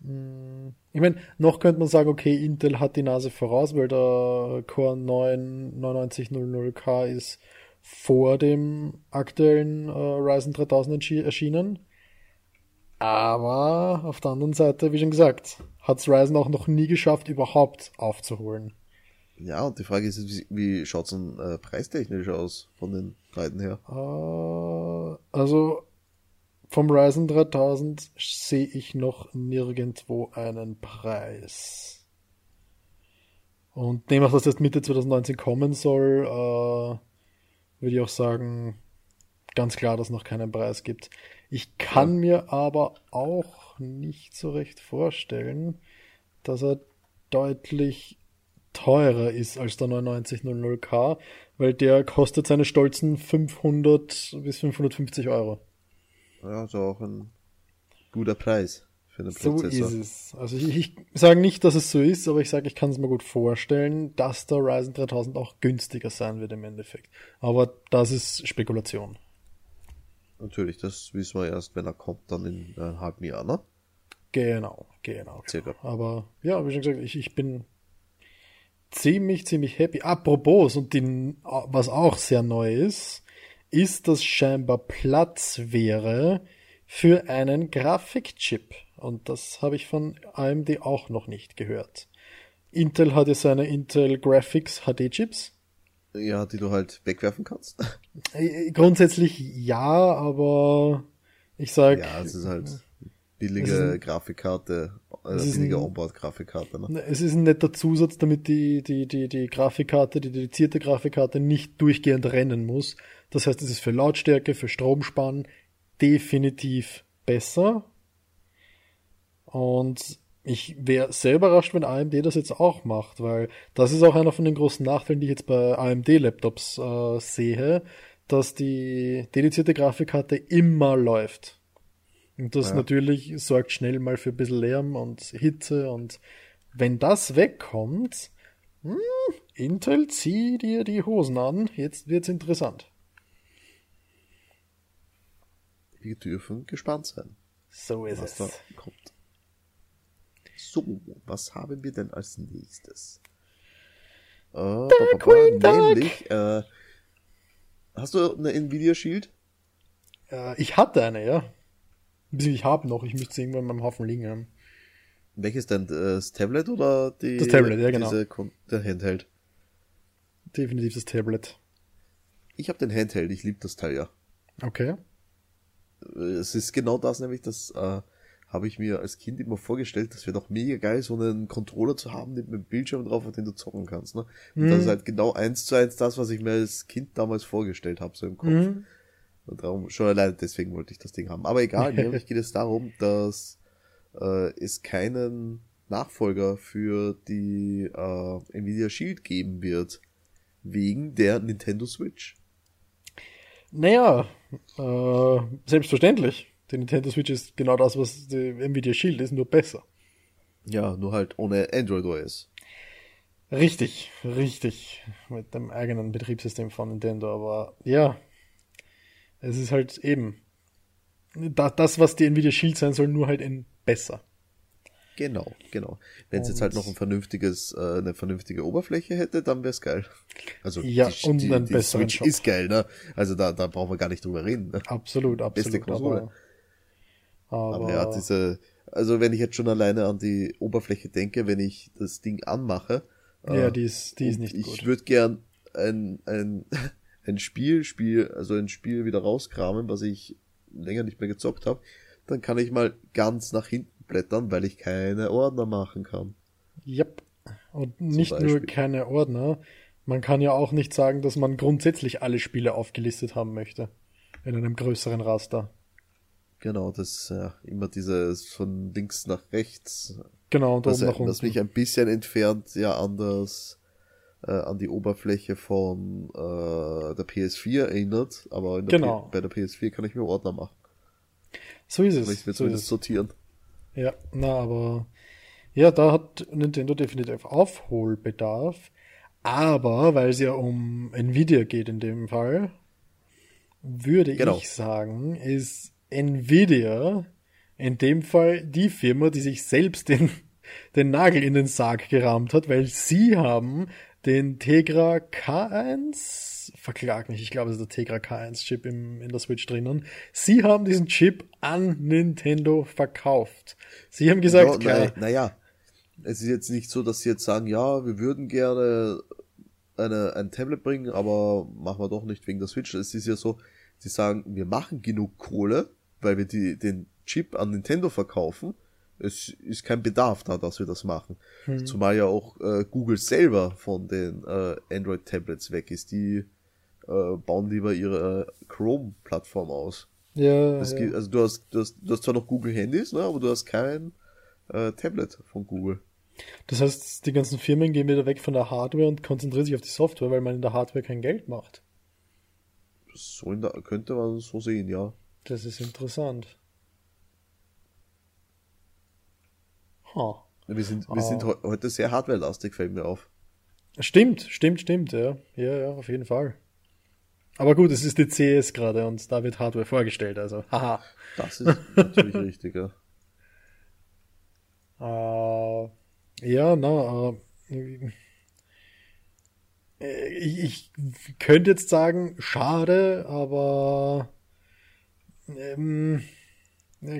Hm. Ich meine, noch könnte man sagen, okay, Intel hat die Nase voraus, weil der Core 9 9900K ist vor dem aktuellen äh, Ryzen 3000 erschienen. Aber auf der anderen Seite, wie schon gesagt, hat es Ryzen auch noch nie geschafft, überhaupt aufzuholen. Ja, und die Frage ist, wie, wie schaut es denn äh, preistechnisch aus von den beiden her? Uh, also vom Ryzen 3000 sehe ich noch nirgendwo einen Preis. Und demnach, dass das Mitte 2019 kommen soll, äh, würde ich auch sagen, ganz klar, dass es noch keinen Preis gibt. Ich kann ja. mir aber auch nicht so recht vorstellen, dass er deutlich teurer ist als der 9900K, weil der kostet seine stolzen 500 bis 550 Euro. Ja, ist auch ein guter Preis für einen so Prozessor. So ist es. Also ich, ich sage nicht, dass es so ist, aber ich sage, ich kann es mir gut vorstellen, dass der Ryzen 3000 auch günstiger sein wird im Endeffekt. Aber das ist Spekulation. Natürlich, das wissen wir erst, wenn er kommt, dann in einem halben Jahr, ne? Genau, genau. Circa. Aber ja, wie schon gesagt, ich, ich bin ziemlich, ziemlich happy. Apropos, und die, was auch sehr neu ist, ist, dass scheinbar Platz wäre für einen Grafikchip. Und das habe ich von AMD auch noch nicht gehört. Intel hat ja seine Intel Graphics HD Chips. Ja, die du halt wegwerfen kannst. Äh, grundsätzlich ja, aber ich sag. Ja, es ist halt billige ein, Grafikkarte, äh, billige Onboard-Grafikkarte. Ne? Es ist ein netter Zusatz, damit die, die, die, die Grafikkarte, die dedizierte Grafikkarte nicht durchgehend rennen muss. Das heißt, es ist für Lautstärke, für Stromsparen definitiv besser. Und ich wäre sehr überrascht, wenn AMD das jetzt auch macht, weil das ist auch einer von den großen Nachteilen, die ich jetzt bei AMD-Laptops äh, sehe, dass die dedizierte Grafikkarte immer läuft. Und das ja. natürlich sorgt schnell mal für ein bisschen Lärm und Hitze und wenn das wegkommt, hm, Intel, zieh dir die Hosen an, jetzt wird's interessant. Wir dürfen gespannt sein. So ist was es. Da kommt. So, was haben wir denn als nächstes? Äh, Darkwing nämlich, äh, hast du eine Nvidia Shield? Äh, ich hatte eine, ja. Ich habe noch, ich müsste sie irgendwann in meinem Haufen liegen haben. Welches denn? Das Tablet oder die? Das Tablet, ja genau. Diese, der Handheld. Definitiv das Tablet. Ich habe den Handheld, ich liebe das Teil ja. Okay. Es ist genau das, nämlich das äh, habe ich mir als Kind immer vorgestellt, das wäre doch mega geil, so einen Controller zu haben mit einem Bildschirm drauf, auf den du zocken kannst. Ne? Und mhm. das ist halt genau eins zu eins das, was ich mir als Kind damals vorgestellt habe, so im Kopf. Mhm. Und darum, schon allein deswegen wollte ich das Ding haben. Aber egal, nämlich geht es darum, dass äh, es keinen Nachfolger für die äh, Nvidia Shield geben wird. Wegen der Nintendo Switch. Naja, äh, selbstverständlich. Die Nintendo Switch ist genau das, was die Nvidia Shield ist, nur besser. Ja, nur halt ohne Android OS. Richtig, richtig. Mit dem eigenen Betriebssystem von Nintendo. Aber ja, es ist halt eben das, was die Nvidia Shield sein soll, nur halt in besser. Genau, genau. Wenn es jetzt halt noch ein vernünftiges, äh, eine vernünftige Oberfläche hätte, dann wäre es geil. Also ja, die, und die, die Switch Shop. ist geil, ne? Also da, da brauchen wir gar nicht drüber reden. Ne? Absolut, absolut. Beste Konsole. Aber, aber ja, diese, also wenn ich jetzt schon alleine an die Oberfläche denke, wenn ich das Ding anmache. Ja, äh, die ist, die ist nicht ich gut. Ich würde gern ein, ein, ein Spiel, Spiel, also ein Spiel wieder rauskramen, was ich länger nicht mehr gezockt habe, dann kann ich mal ganz nach hinten blättern, weil ich keine Ordner machen kann. Yep. Und nicht nur keine Ordner, man kann ja auch nicht sagen, dass man grundsätzlich alle Spiele aufgelistet haben möchte. In einem größeren Raster. Genau, das ja immer dieses von links nach rechts. Genau, und oben nach unten. Das mich ein bisschen entfernt ja anders äh, an die Oberfläche von äh, der PS4 erinnert, aber genau. bei der PS4 kann ich mir Ordner machen. So ist es. Ich will so zumindest es. sortieren. Ja, na, aber ja, da hat Nintendo definitiv Aufholbedarf. Aber weil es ja um Nvidia geht in dem Fall, würde genau. ich sagen, ist Nvidia in dem Fall die Firma, die sich selbst den, den Nagel in den Sarg gerammt hat, weil sie haben den Tegra K1, verklag mich, ich glaube, es ist der Tegra K1 Chip im, in der Switch drinnen. Sie haben diesen Chip an Nintendo verkauft. Sie haben gesagt, ja, naja, naja, es ist jetzt nicht so, dass sie jetzt sagen, ja, wir würden gerne eine, ein Tablet bringen, aber machen wir doch nicht wegen der Switch. Es ist ja so, sie sagen, wir machen genug Kohle, weil wir die, den Chip an Nintendo verkaufen es ist kein Bedarf da, dass wir das machen. Hm. Zumal ja auch äh, Google selber von den äh, Android-Tablets weg ist. Die äh, bauen lieber ihre äh, Chrome-Plattform aus. Ja, ja. Geht, also du hast, du hast, du hast zwar noch Google-Handys, ne, aber du hast kein äh, Tablet von Google. Das heißt, die ganzen Firmen gehen wieder weg von der Hardware und konzentrieren sich auf die Software, weil man in der Hardware kein Geld macht. So der, könnte man so sehen, ja. Das ist interessant. Huh. Wir sind, wir sind ah. heute sehr hardwarelastig, fällt mir auf. Stimmt, stimmt, stimmt, ja. Ja, ja, auf jeden Fall. Aber gut, es ist die CS gerade und da wird Hardware vorgestellt, also haha. Das ist natürlich richtig, ja. Uh, ja, na, uh, ich, ich könnte jetzt sagen, schade, aber ähm,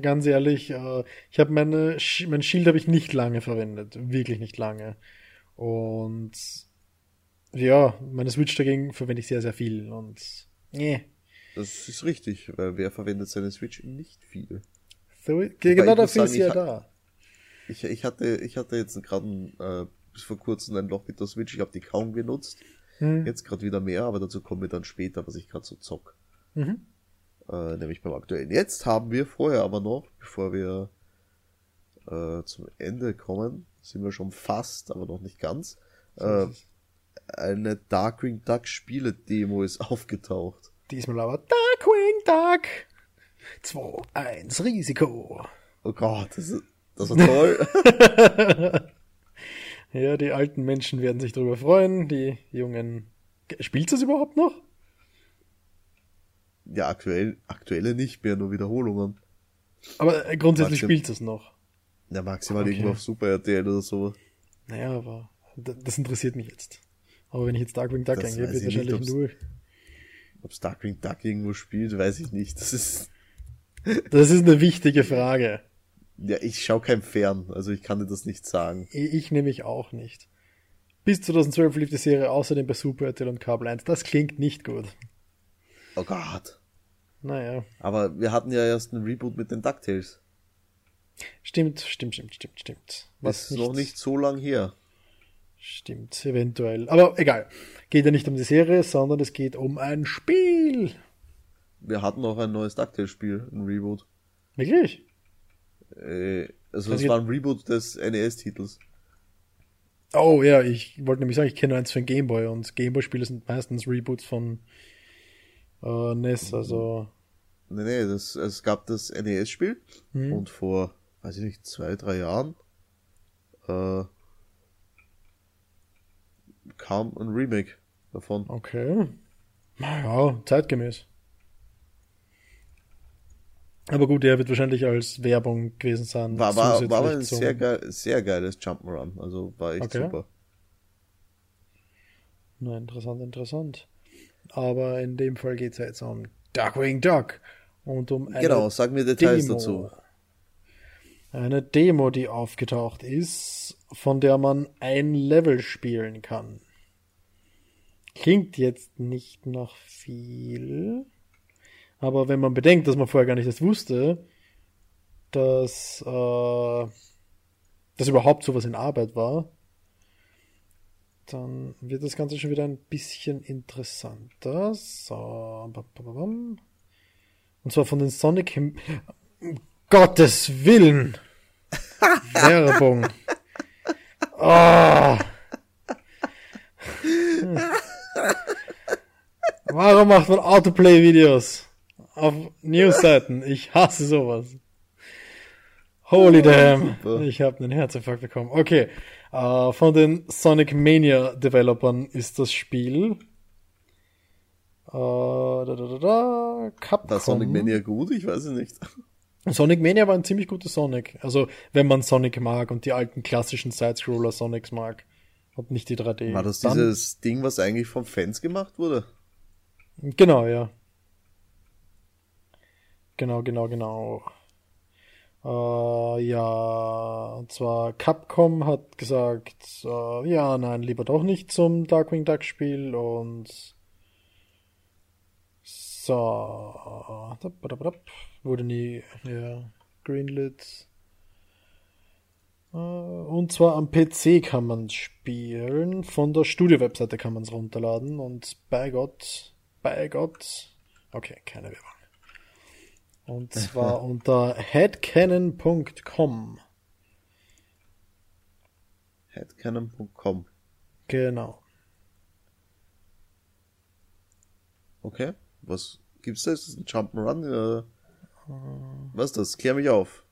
ganz ehrlich, äh, ich habe meine mein Shield habe ich nicht lange verwendet, wirklich nicht lange. Und ja, meine Switch dagegen verwende ich sehr sehr viel und nee. Das ist richtig, weil wer verwendet seine Switch nicht viel? So, genau dafür ist sie ja da. Ich, ich hatte ich hatte jetzt gerade äh, bis vor kurzem ein Loch mit der Switch, ich habe die kaum genutzt. Hm. Jetzt gerade wieder mehr, aber dazu kommen wir dann später, was ich gerade so zock. Mhm. Äh, nämlich beim aktuellen. Jetzt haben wir vorher aber noch, bevor wir äh, zum Ende kommen, sind wir schon fast, aber noch nicht ganz. Äh, eine Darkwing Duck Spiele Demo ist aufgetaucht. Diesmal aber Darkwing Duck 2, 1, Risiko. Oh Gott, das, ist, das war toll. ja, die alten Menschen werden sich darüber freuen, die jungen. Spielt es überhaupt noch? Ja, aktuell, aktuelle nicht mehr, nur Wiederholungen. Aber äh, grundsätzlich Maxim spielt es noch. Ja, maximal okay. irgendwo auf Super RTL oder so. Naja, aber das interessiert mich jetzt. Aber wenn ich jetzt Darkwing Duck eingebe, wird wahrscheinlich nicht, nur. Ob Darkwing Duck irgendwo spielt, weiß ich nicht. Das ist. das ist eine wichtige Frage. Ja, ich schau kein Fern, also ich kann dir das nicht sagen. Ich, ich nämlich auch nicht. Bis 2012 lief die Serie außerdem bei Super RTL und Kabel 1. Das klingt nicht gut. Oh Gott. Naja. Aber wir hatten ja erst einen Reboot mit den DuckTales. Stimmt, stimmt, stimmt, stimmt, stimmt. Was ist noch nicht so lang her. Stimmt, eventuell. Aber egal. Geht ja nicht um die Serie, sondern es geht um ein Spiel. Wir hatten auch ein neues DuckTales-Spiel, ein Reboot. Wirklich? Äh, also es war ein Reboot des NES-Titels. Oh ja, ich wollte nämlich sagen, ich kenne eins von Gameboy und Gameboy-Spiele sind meistens Reboots von äh, NES, also. Nee, nee, das, es gab das NES-Spiel hm. und vor, weiß ich nicht, zwei, drei Jahren äh, kam ein Remake davon. Okay. Naja, zeitgemäß. Aber gut, der wird wahrscheinlich als Werbung gewesen sein. War, war, war ein sehr, geil, sehr geiles Jump'n'Run, also war echt okay. super. Na, interessant, interessant. Aber in dem Fall geht es ja jetzt um Darkwing Duck und um eine Genau, sag mir Details Demo. dazu. Eine Demo, die aufgetaucht ist, von der man ein Level spielen kann. Klingt jetzt nicht nach viel, aber wenn man bedenkt, dass man vorher gar nicht das wusste, dass äh, dass überhaupt sowas in Arbeit war, dann wird das Ganze schon wieder ein bisschen interessanter. So. Und zwar von den Sonic. Him Gottes Willen! Werbung. Oh. Warum macht man Autoplay-Videos auf Newsseiten? Ich hasse sowas. Holy damn. Ich habe einen Herzinfarkt bekommen. Okay. Uh, von den Sonic Mania Developern ist das Spiel. Uh, da, da, da, da, Capcom. War Sonic Mania gut? Ich weiß es nicht. Sonic Mania war ein ziemlich guter Sonic. Also, wenn man Sonic mag und die alten klassischen Side-Scroller Sonics mag. Und nicht die 3D. War das Dann, dieses Ding, was eigentlich von Fans gemacht wurde? Genau, ja. Genau, genau, genau. Äh, ja, und zwar Capcom hat gesagt, äh, ja, nein, lieber doch nicht zum Darkwing Duck Spiel und so, wurde nie ja, greenlit. Äh, und zwar am PC kann man spielen, von der Studio-Webseite kann man es runterladen und bei Gott, bei Gott, okay, keine Werbung. Und zwar unter headcanon.com. Headcanon.com. Genau. Okay. Was gibt's da? Ist das ein Jump'n'Run? Äh, was ist das? Klär mich auf.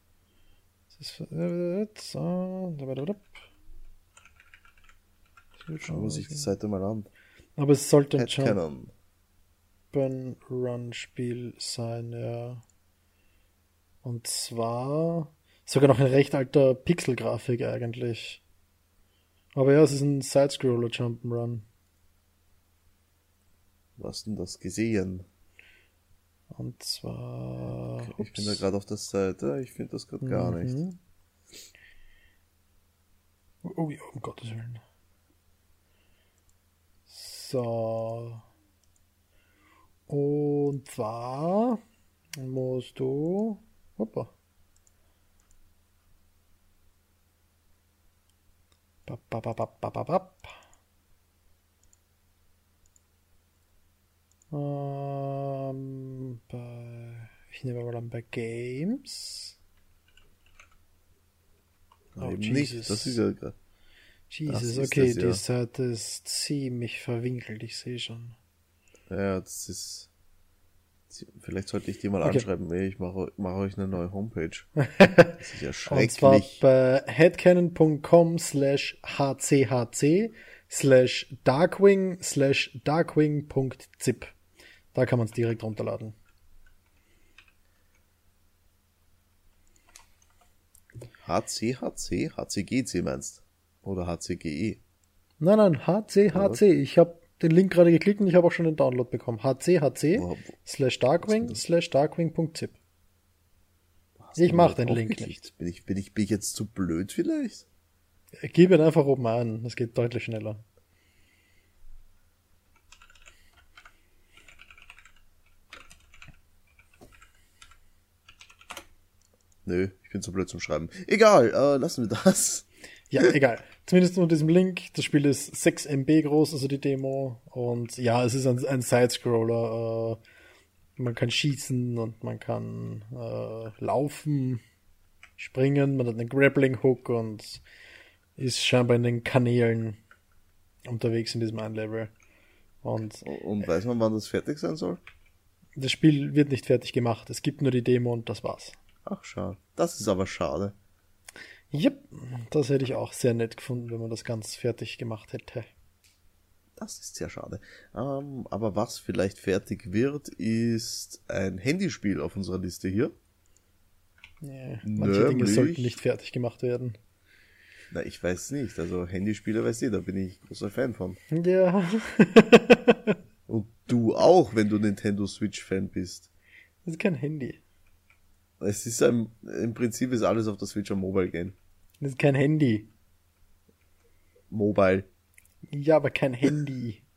Schauen wir sich die Seite mal an. Aber es sollte ein Jump'n'Run-Spiel sein, ja. Und zwar sogar noch ein recht alter Pixel-Grafik eigentlich. Aber ja, es ist ein Side-Scroller Jump'n'Run. Was denn das gesehen? Und zwar. Okay, ich bin da gerade auf der Seite, ich finde das gerade mhm. gar nicht. Mhm. Oh ja, um Gottes Willen. So. Und zwar musst du. Hoppa. Bap, bap, bap, bap, bap, bap. Ähm, bei, ich nehme mal dann bei Games. Oh, Eben Jesus. nicht, das ist ja gerade. Jesus, okay, das, ja. die Seite ist ziemlich verwinkelt, ich sehe schon. Ja, das ist. Vielleicht sollte ich dir mal okay. anschreiben, ey, ich mache, mache euch eine neue Homepage. Das ist ja schrecklich. Und zwar bei headcanon.com slash hchc slash darkwing slash darkwing.zip. Da kann man es direkt runterladen. HCHC? HCGC meinst Oder HCGE? Nein, nein, HCHC. Ich habe den Link gerade geklickt und ich habe auch schon den Download bekommen. HCHC slash Darkwing slash Darkwing.zip. Ich mache den Link nicht. Bin ich, bin, ich, bin ich jetzt zu blöd vielleicht? Gib ihn einfach oben an, das geht deutlich schneller. Nö, ich bin zu blöd zum Schreiben. Egal, äh, lassen wir das. Ja, egal. Zumindest unter diesem Link. Das Spiel ist 6 MB groß, also die Demo. Und ja, es ist ein, ein Sidescroller. Äh, man kann schießen und man kann äh, laufen, springen. Man hat einen Grappling Hook und ist scheinbar in den Kanälen unterwegs in diesem einen Level. Und, und weiß man, wann das fertig sein soll? Das Spiel wird nicht fertig gemacht. Es gibt nur die Demo und das war's. Ach, schade. Das ist aber schade. Yep, das hätte ich auch sehr nett gefunden, wenn man das ganz fertig gemacht hätte. Das ist sehr schade. Ähm, aber was vielleicht fertig wird, ist ein Handyspiel auf unserer Liste hier. Yeah, manche Nämlich, Dinge sollten nicht fertig gemacht werden. Na, ich weiß nicht. Also Handyspiele weiß da bin ich großer Fan von. Ja. Und du auch, wenn du Nintendo Switch Fan bist. Das ist kein Handy. Es ist ein, im Prinzip ist alles auf der Switch ein Mobile Game. Das ist kein Handy. Mobile. Ja, aber kein Handy.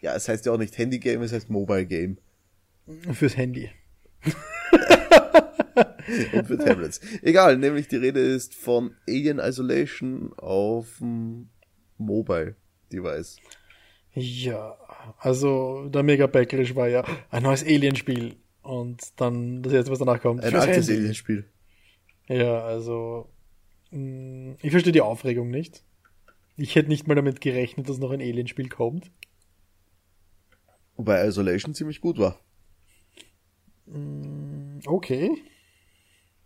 Ja, es heißt ja auch nicht Handy Game, es heißt Mobile Game. Fürs Handy. Und für Tablets. Egal, nämlich die Rede ist von Alien Isolation auf dem Mobile Device. Ja, also der Mega Backlash war ja ein neues Alien-Spiel. Und dann das jetzt, was danach kommt. Ein altes Alien-Spiel. Ja, also mm, ich verstehe die Aufregung nicht. Ich hätte nicht mal damit gerechnet, dass noch ein Alien-Spiel kommt. Wobei Isolation ziemlich gut war. Mm, okay.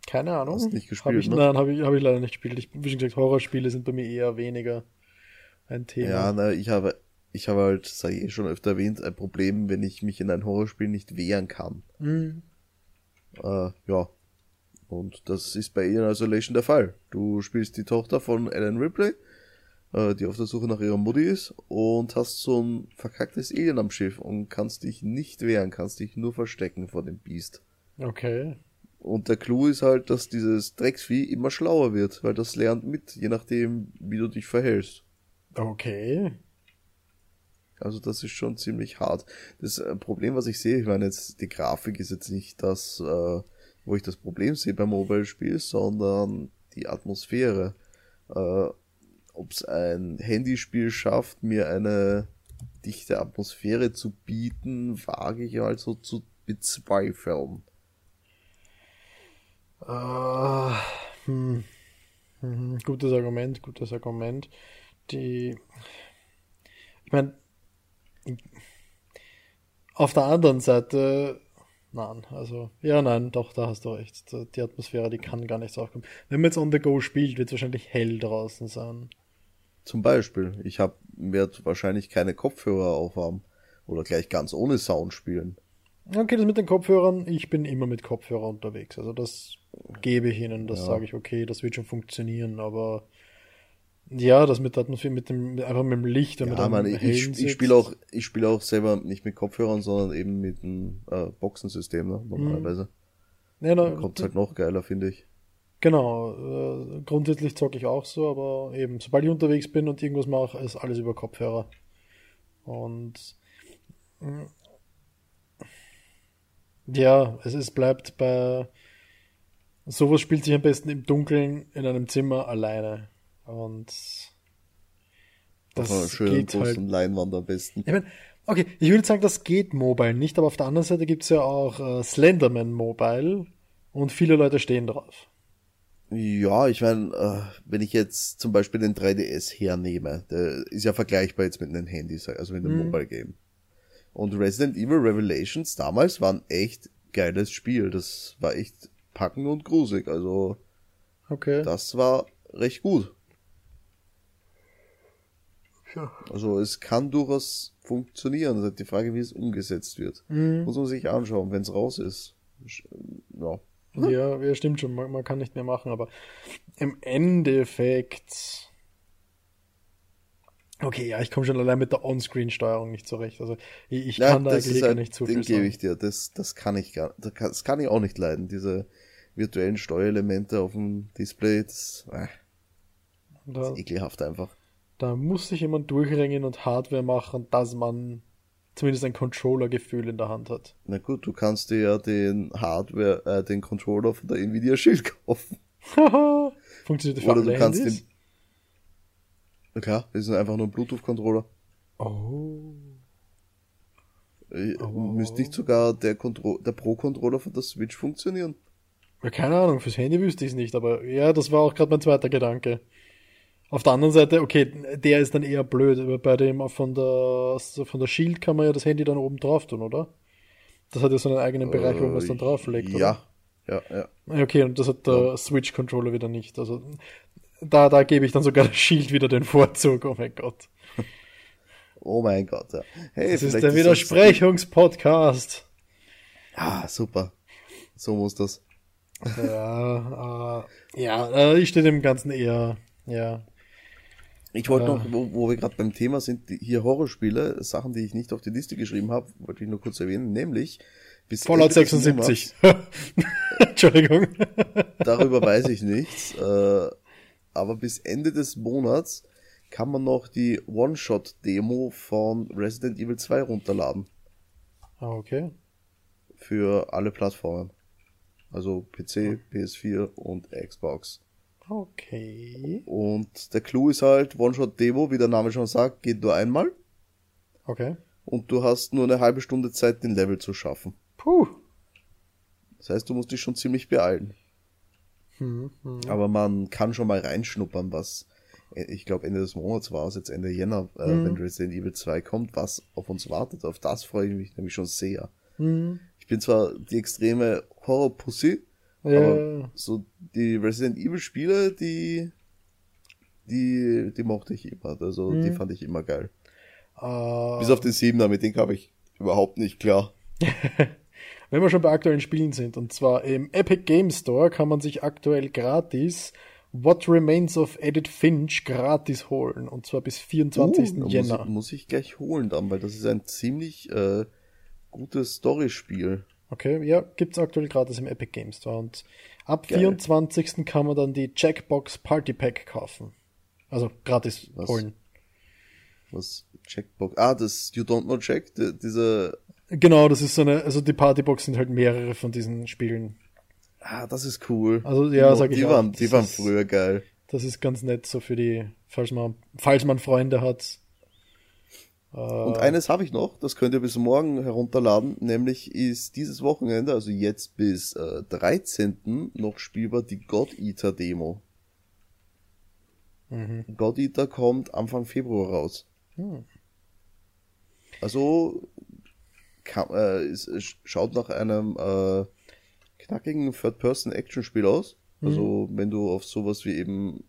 Keine Ahnung. Hast nicht gespielt, hab ich, ne? Nein, habe ich, hab ich leider nicht gespielt. Ich, wie schon gesagt, Horrorspiele sind bei mir eher weniger ein Thema. Ja, na, ich habe ich habe halt, sei eh schon öfter erwähnt, ein Problem, wenn ich mich in ein Horrorspiel nicht wehren kann. Mhm. Äh, ja. Und das ist bei Alien Isolation der Fall. Du spielst die Tochter von Alan Ripley, äh, die auf der Suche nach ihrer Mutti ist, und hast so ein verkacktes Alien am Schiff und kannst dich nicht wehren, kannst dich nur verstecken vor dem Biest. Okay. Und der Clou ist halt, dass dieses Drecksvieh immer schlauer wird, weil das lernt mit, je nachdem, wie du dich verhältst. Okay. Also das ist schon ziemlich hart. Das äh, Problem, was ich sehe, ich meine jetzt, die Grafik ist jetzt nicht das, äh, wo ich das Problem sehe beim Mobile-Spiel, sondern die Atmosphäre. Äh, Ob es ein Handyspiel schafft, mir eine dichte Atmosphäre zu bieten, wage ich also zu bezweifeln. Uh, hm. Hm, gutes Argument, gutes Argument. Die, ich meine, auf der anderen Seite, nein, also, ja, nein, doch, da hast du recht. Die Atmosphäre, die kann gar nicht so aufkommen. Wenn man jetzt on the go spielt, wird es wahrscheinlich hell draußen sein. Zum Beispiel, ich hab, werde wahrscheinlich keine Kopfhörer aufhaben oder gleich ganz ohne Sound spielen. Okay, das mit den Kopfhörern, ich bin immer mit Kopfhörer unterwegs. Also das gebe ich ihnen, das ja. sage ich, okay, das wird schon funktionieren, aber Ja, das mit Atmosphäre, mit dem, einfach mit dem Licht und ja, mit man, ich, ich, ich spiele auch, ich spiele auch selber nicht mit Kopfhörern, sondern eben mit einem äh, Boxensystem, ne, normalerweise. Mhm. Ja, na, kommt halt noch geiler, finde ich. Genau, äh, grundsätzlich zocke ich auch so, aber eben, sobald ich unterwegs bin und irgendwas mache, ist alles über Kopfhörer. Und mh, ja, es, es bleibt bei sowas spielt sich am besten im Dunkeln in einem Zimmer alleine. Und das auf schönen geht halt. Leinwand am besten. Ich mein, okay, ich würde sagen, das geht mobile nicht, aber auf der anderen Seite gibt es ja auch äh, Slenderman Mobile und viele Leute stehen drauf. Ja, ich meine, äh, wenn ich jetzt zum Beispiel den 3DS hernehme, der ist ja vergleichbar jetzt mit einem Handy, also mit einem mhm. Mobile Game. Und Resident Evil Revelations damals war ein echt geiles Spiel. Das war echt packend und gruselig. Also, okay. das war recht gut. Ja. Also es kann durchaus funktionieren. Ist die Frage, wie es umgesetzt wird. Mhm. Muss man sich anschauen, wenn es raus ist. Ja. Ja, ja, stimmt schon. Man, man, kann nicht mehr machen, aber im Endeffekt. Okay, ja, ich komme schon allein mit der On-Screen-Steuerung nicht zurecht. Also ich, ich ja, kann da eigentlich halt, nicht zu viel gebe ich dir. Das, das kann ich gar, das kann, das kann ich auch nicht leiden. Diese virtuellen Steuerelemente auf dem Display, das, äh, da, das ist ekelhaft einfach. Da muss sich jemand durchringen und Hardware machen, dass man zumindest ein Controller-Gefühl in der Hand hat. Na gut, du kannst dir ja den Hardware, äh, den Controller von der Nvidia Shield kaufen. Funktioniert für Oder du kannst Handys? den. Klar, das ist einfach nur ein Bluetooth-Controller. Oh. oh. Müsste nicht sogar der, Kontro der Pro-Controller von der Switch funktionieren? Ja, keine Ahnung, fürs Handy wüsste ich es nicht, aber ja, das war auch gerade mein zweiter Gedanke. Auf der anderen Seite, okay, der ist dann eher blöd, aber bei dem von der, von der Shield kann man ja das Handy dann oben drauf tun, oder? Das hat ja so einen eigenen Bereich, äh, wo man es dann äh, drauflegt, oder? Ja, ja, ja. Okay, und das hat der ja. Switch-Controller wieder nicht. Also da, da gebe ich dann sogar der Shield wieder den Vorzug, oh mein Gott. oh mein Gott, ja. Hey, das ist der Widersprechungspodcast. Ja, super. So muss das. Ja, äh, ja, äh, ich stehe dem Ganzen eher, ja. Ich wollte äh, noch, wo, wo wir gerade beim Thema sind, hier Horrorspiele, Sachen, die ich nicht auf die Liste geschrieben habe, wollte ich nur kurz erwähnen, nämlich bis Fallout 76. Entschuldigung. Darüber weiß ich nichts, äh, aber bis Ende des Monats kann man noch die One-Shot-Demo von Resident Evil 2 runterladen. Ah, okay. Für alle Plattformen. Also PC, PS4 und Xbox. Okay. Und der Clou ist halt, One-Shot-Demo, wie der Name schon sagt, geht nur einmal. Okay. Und du hast nur eine halbe Stunde Zeit, den Level zu schaffen. Puh. Das heißt, du musst dich schon ziemlich beeilen. Hm, hm. Aber man kann schon mal reinschnuppern, was ich glaube Ende des Monats war es, jetzt Ende Jänner, äh, hm. wenn Resident Evil 2 kommt, was auf uns wartet. Auf das freue ich mich nämlich schon sehr. Hm bin zwar die extreme Horror-Pussy, ja. aber so die Resident Evil-Spiele, die, die, die mochte ich immer. Also mhm. die fand ich immer geil. Uh, Bis auf den 7er, mit dem kam ich überhaupt nicht klar. Wenn wir schon bei aktuellen Spielen sind, und zwar im Epic Game Store kann man sich aktuell gratis What Remains of Edith Finch gratis holen. Und zwar bis 24. Uh, Jänner. Muss ich, muss ich gleich holen dann, weil das ist ein ziemlich äh, gutes Storyspiel. Okay, ja, gibt's aktuell gratis im Epic Games Store. Und ab Geil. 24. kann man dann die Jackbox Party Pack kaufen. Also gratis Was? holen. Was? Jackbox? Ah, das You Don't Know Jack? Die, diese. Genau, das ist so eine, also die Partybox sind halt mehrere von diesen Spielen. Ah, das ist cool. Also ja, sag ich die auch. Waren, die waren früher geil. Das ist ganz nett, so für die, falls man, falls man Freunde hat, und äh. eines habe ich noch, das könnt ihr bis morgen herunterladen, nämlich ist dieses Wochenende, also jetzt bis äh, 13. noch spielbar die God Eater Demo. Mhm. God Eater kommt Anfang Februar raus. Mhm. Also kann, äh, es, schaut nach einem äh, knackigen Third-Person-Action-Spiel aus. Mhm. Also wenn du auf sowas wie eben,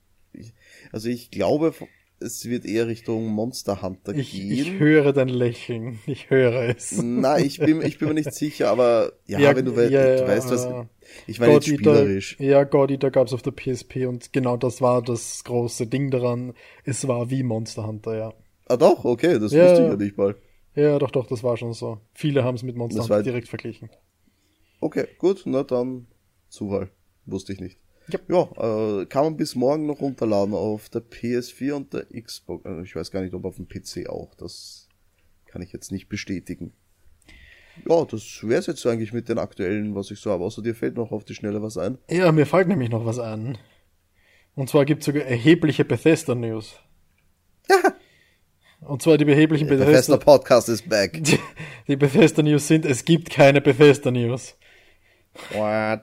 also ich glaube es wird eher Richtung Monster Hunter ich, gehen. Ich höre dein Lächeln. Ich höre es. Na, ich bin, ich bin mir nicht sicher, aber ja, ja wenn du, ja, du weißt, was. Ich meine jetzt spielerisch. Eater, ja, God Eater gab es auf der PSP und genau das war das große Ding daran. Es war wie Monster Hunter, ja. Ah doch, okay, das ja, wusste ich ja nicht mal. Ja, doch, doch, das war schon so. Viele haben es mit Monster Hunter direkt verglichen. Okay, gut, na dann Zufall. Wusste ich nicht. Ja, ja äh, kann man bis morgen noch runterladen auf der PS4 und der Xbox. Also ich weiß gar nicht, ob auf dem PC auch. Das kann ich jetzt nicht bestätigen. Ja, das wäre es jetzt eigentlich mit den aktuellen, was ich so habe. Außer dir fällt noch auf die Schnelle was ein. Ja, mir fällt nämlich noch was ein. Und zwar gibt es sogar erhebliche Bethesda-News. Ja. Und zwar die erheblichen Bethesda... Bethesda Podcast is back. Die, die Bethesda News sind, es gibt keine Bethesda News. What?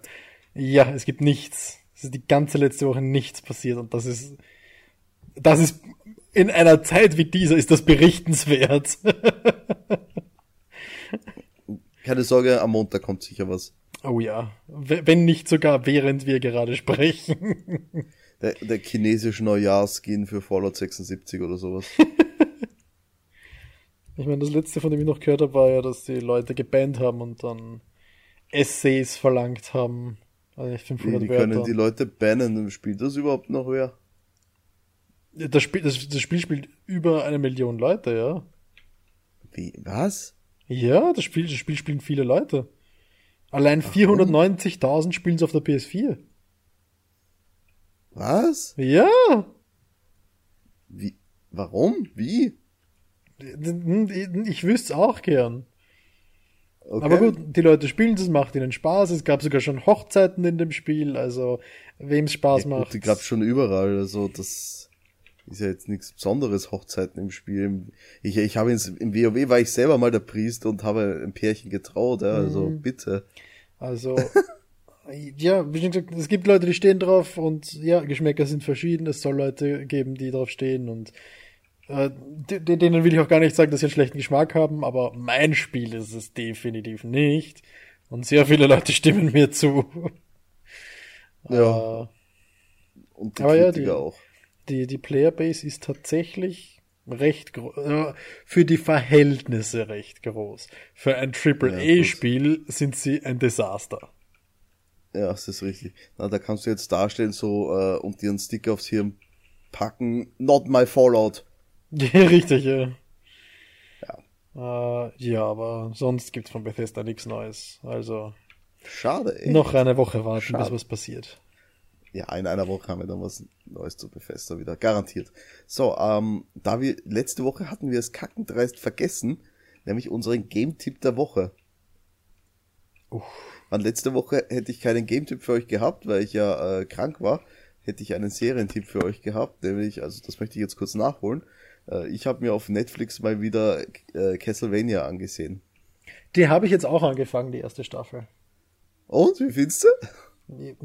Ja, es gibt nichts. Es ist die ganze letzte Woche nichts passiert und das ist, das ist, in einer Zeit wie dieser ist das berichtenswert. Keine Sorge, am Montag kommt sicher was. Oh ja. Wenn nicht sogar während wir gerade sprechen. Der, der chinesische Neujahrskin für Fallout 76 oder sowas. ich meine, das letzte, von dem ich noch gehört habe, war ja, dass die Leute gebannt haben und dann Essays verlangt haben. Also 500 wie, können die Leute bannen? Spielt das überhaupt noch wer? Das Spiel, das, das Spiel spielt über eine Million Leute, ja. Wie, was? Ja, das Spiel, das Spiel spielen viele Leute. Allein 490.000 spielen es auf der PS4. Was? Ja. Wie? Warum? Wie? Ich wüsste es auch gern. Okay. Aber gut, die Leute spielen es, macht ihnen Spaß. Es gab sogar schon Hochzeiten in dem Spiel, also wem es Spaß ja, macht. Die gab schon überall, also das ist ja jetzt nichts Besonderes, Hochzeiten im Spiel. Ich, ich habe ins, im WoW war ich selber mal der Priester und habe ein Pärchen getraut, ja, also mhm. bitte. Also, ja, wie schon gesagt, es gibt Leute, die stehen drauf und ja, Geschmäcker sind verschieden. Es soll Leute geben, die drauf stehen und äh, denen will ich auch gar nicht sagen, dass sie einen schlechten Geschmack haben, aber mein Spiel ist es definitiv nicht. Und sehr viele Leute stimmen mir zu. Ja. Äh, und die aber ja, die, auch die, die Playerbase ist tatsächlich recht groß, äh, für die Verhältnisse recht groß. Für ein AAA-Spiel ja, sind sie ein Desaster. Ja, das ist richtig. Na, da kannst du jetzt darstellen, so, äh, und dir einen Sticker aufs Hirn packen, not my Fallout. Ja, richtig, ja. Ja. Äh, ja, aber sonst gibt's von Bethesda nichts Neues. Also. Schade, ey. Noch eine Woche warten, Schade. bis was passiert ja, in einer Woche haben wir dann was Neues zu Bethesda wieder. Garantiert. So, ähm, da wir, letzte Woche hatten wir es kackendreist vergessen, nämlich unseren Game-Tipp der Woche. Uff. An letzte Woche hätte ich keinen Game-Tipp für euch gehabt, weil ich ja äh, krank war. Hätte ich einen Serientipp für euch gehabt, nämlich, also das möchte ich jetzt kurz nachholen. Äh, ich habe mir auf Netflix mal wieder äh, Castlevania angesehen. Die habe ich jetzt auch angefangen, die erste Staffel. Und, wie findest du?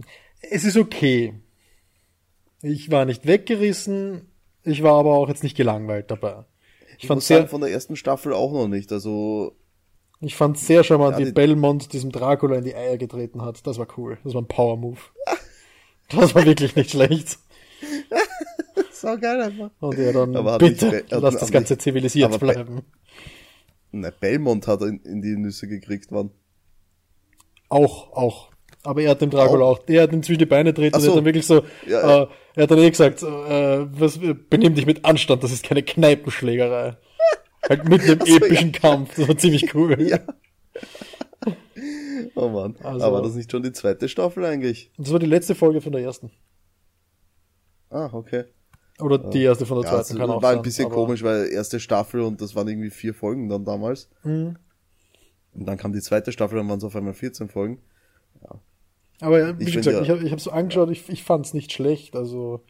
es ist okay. Ich war nicht weggerissen, ich war aber auch jetzt nicht gelangweilt dabei. Ich, ich fand sehr von der ersten Staffel auch noch nicht, also ich fand sehr charmant, ja, wie Belmont diesem Dracula in die Eier getreten hat. Das war cool. Das war ein Power Move. Das war wirklich nicht schlecht. so geil einfach. Und er dann, aber bitte, lass das Ganze zivilisiert bleiben. Ne, Belmont hat in, in die Nüsse gekriegt, wann? Auch, auch. Aber er hat dem Dracula auch, der hat ihm zwischen die Beine treten so. und er hat dann wirklich so, ja, ja. Äh, er hat dann eh gesagt, äh, was, benimm dich mit Anstand, das ist keine Kneipenschlägerei. halt mit einem so, epischen ja. Kampf, das war ziemlich cool. Ja. Oh Mann. Also, Aber das ist nicht schon die zweite Staffel eigentlich? Das war die letzte Folge von der ersten. Ah, okay. Oder die erste von der ja, zweiten, kann auch War ein bisschen sein, komisch, weil erste Staffel und das waren irgendwie vier Folgen dann damals. Mhm. Und dann kam die zweite Staffel, dann waren es auf einmal 14 Folgen. Ja. Aber wie ich gesagt, ja, ich habe ich so angeschaut, ich, ich fand es nicht schlecht. Also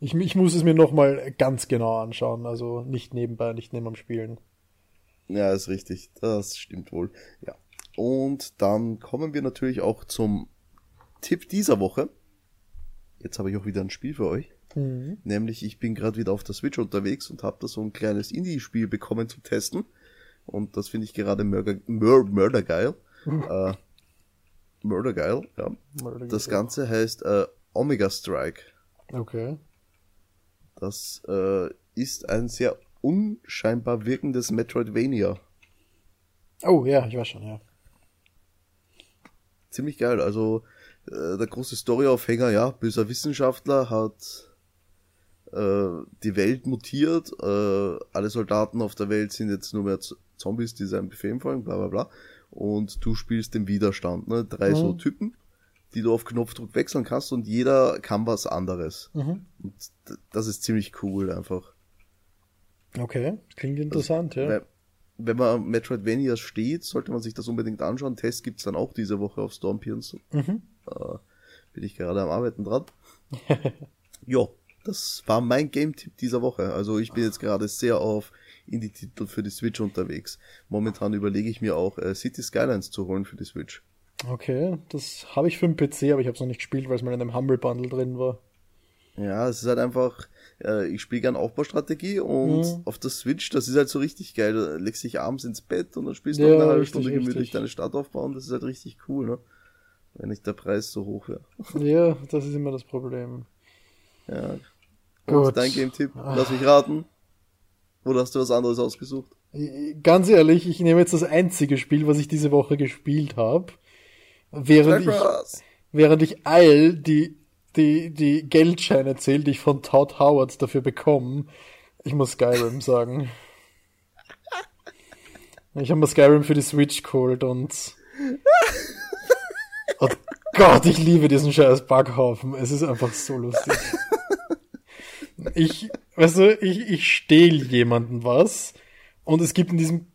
ich, ich muss es mir nochmal ganz genau anschauen. Also nicht nebenbei, nicht neben am Spielen. Ja, ist richtig. Das stimmt wohl. Ja. Und dann kommen wir natürlich auch zum Tipp dieser Woche. Jetzt habe ich auch wieder ein Spiel für euch. Mhm. Nämlich, ich bin gerade wieder auf der Switch unterwegs und habe da so ein kleines Indie-Spiel bekommen zum Testen. Und das finde ich gerade mörder, mör, mördergeil. Mhm. Äh, Murder Geil, ja. Murder das Ganze heißt äh, Omega Strike. Okay. Das äh, ist ein sehr unscheinbar wirkendes Metroidvania. Oh ja, ich weiß schon, ja. Ziemlich geil. Also äh, der große Storyaufhänger, ja, böser Wissenschaftler hat die Welt mutiert, äh, alle Soldaten auf der Welt sind jetzt nur mehr Zombies, die seinem Befehl folgen, bla bla bla. Und du spielst den Widerstand, ne? Drei mhm. so Typen, die du auf Knopfdruck wechseln kannst und jeder kann was anderes. Mhm. Und das ist ziemlich cool einfach. Okay, klingt interessant, also, ja. Wenn, wenn man Metroidvania steht, sollte man sich das unbedingt anschauen. Test gibt's dann auch diese Woche auf so. Mhm. Äh, bin ich gerade am Arbeiten dran. ja, das war mein Game-Tipp dieser Woche. Also ich bin jetzt gerade sehr auf Indie-Titel für die Switch unterwegs. Momentan überlege ich mir auch äh, City Skylines zu holen für die Switch. Okay, das habe ich für den PC, aber ich habe es noch nicht gespielt, weil es mal in einem Humble Bundle drin war. Ja, es ist halt einfach, äh, ich spiele gern Aufbaustrategie und mhm. auf der Switch, das ist halt so richtig geil. Du legst dich abends ins Bett und dann spielst du ja, eine halbe richtig, Stunde gemütlich richtig. deine Stadt aufbauen. Das ist halt richtig cool, ne? Wenn nicht der Preis so hoch wäre. Ja, das ist immer das Problem. Ja. Gut. Und dein Game-Tipp, lass mich raten. Oder hast du was anderes ausgesucht? Ganz ehrlich, ich nehme jetzt das einzige Spiel, was ich diese Woche gespielt habe. Während ich, während ich all die, die, die Geldscheine zähle, die ich von Todd Howard dafür bekomme. Ich muss Skyrim sagen. Ich habe mir Skyrim für die Switch geholt und. Oh Gott, ich liebe diesen scheiß Backhaufen. Es ist einfach so lustig. Ich, weißt du, ich, ich stehl jemanden was und es gibt in diesem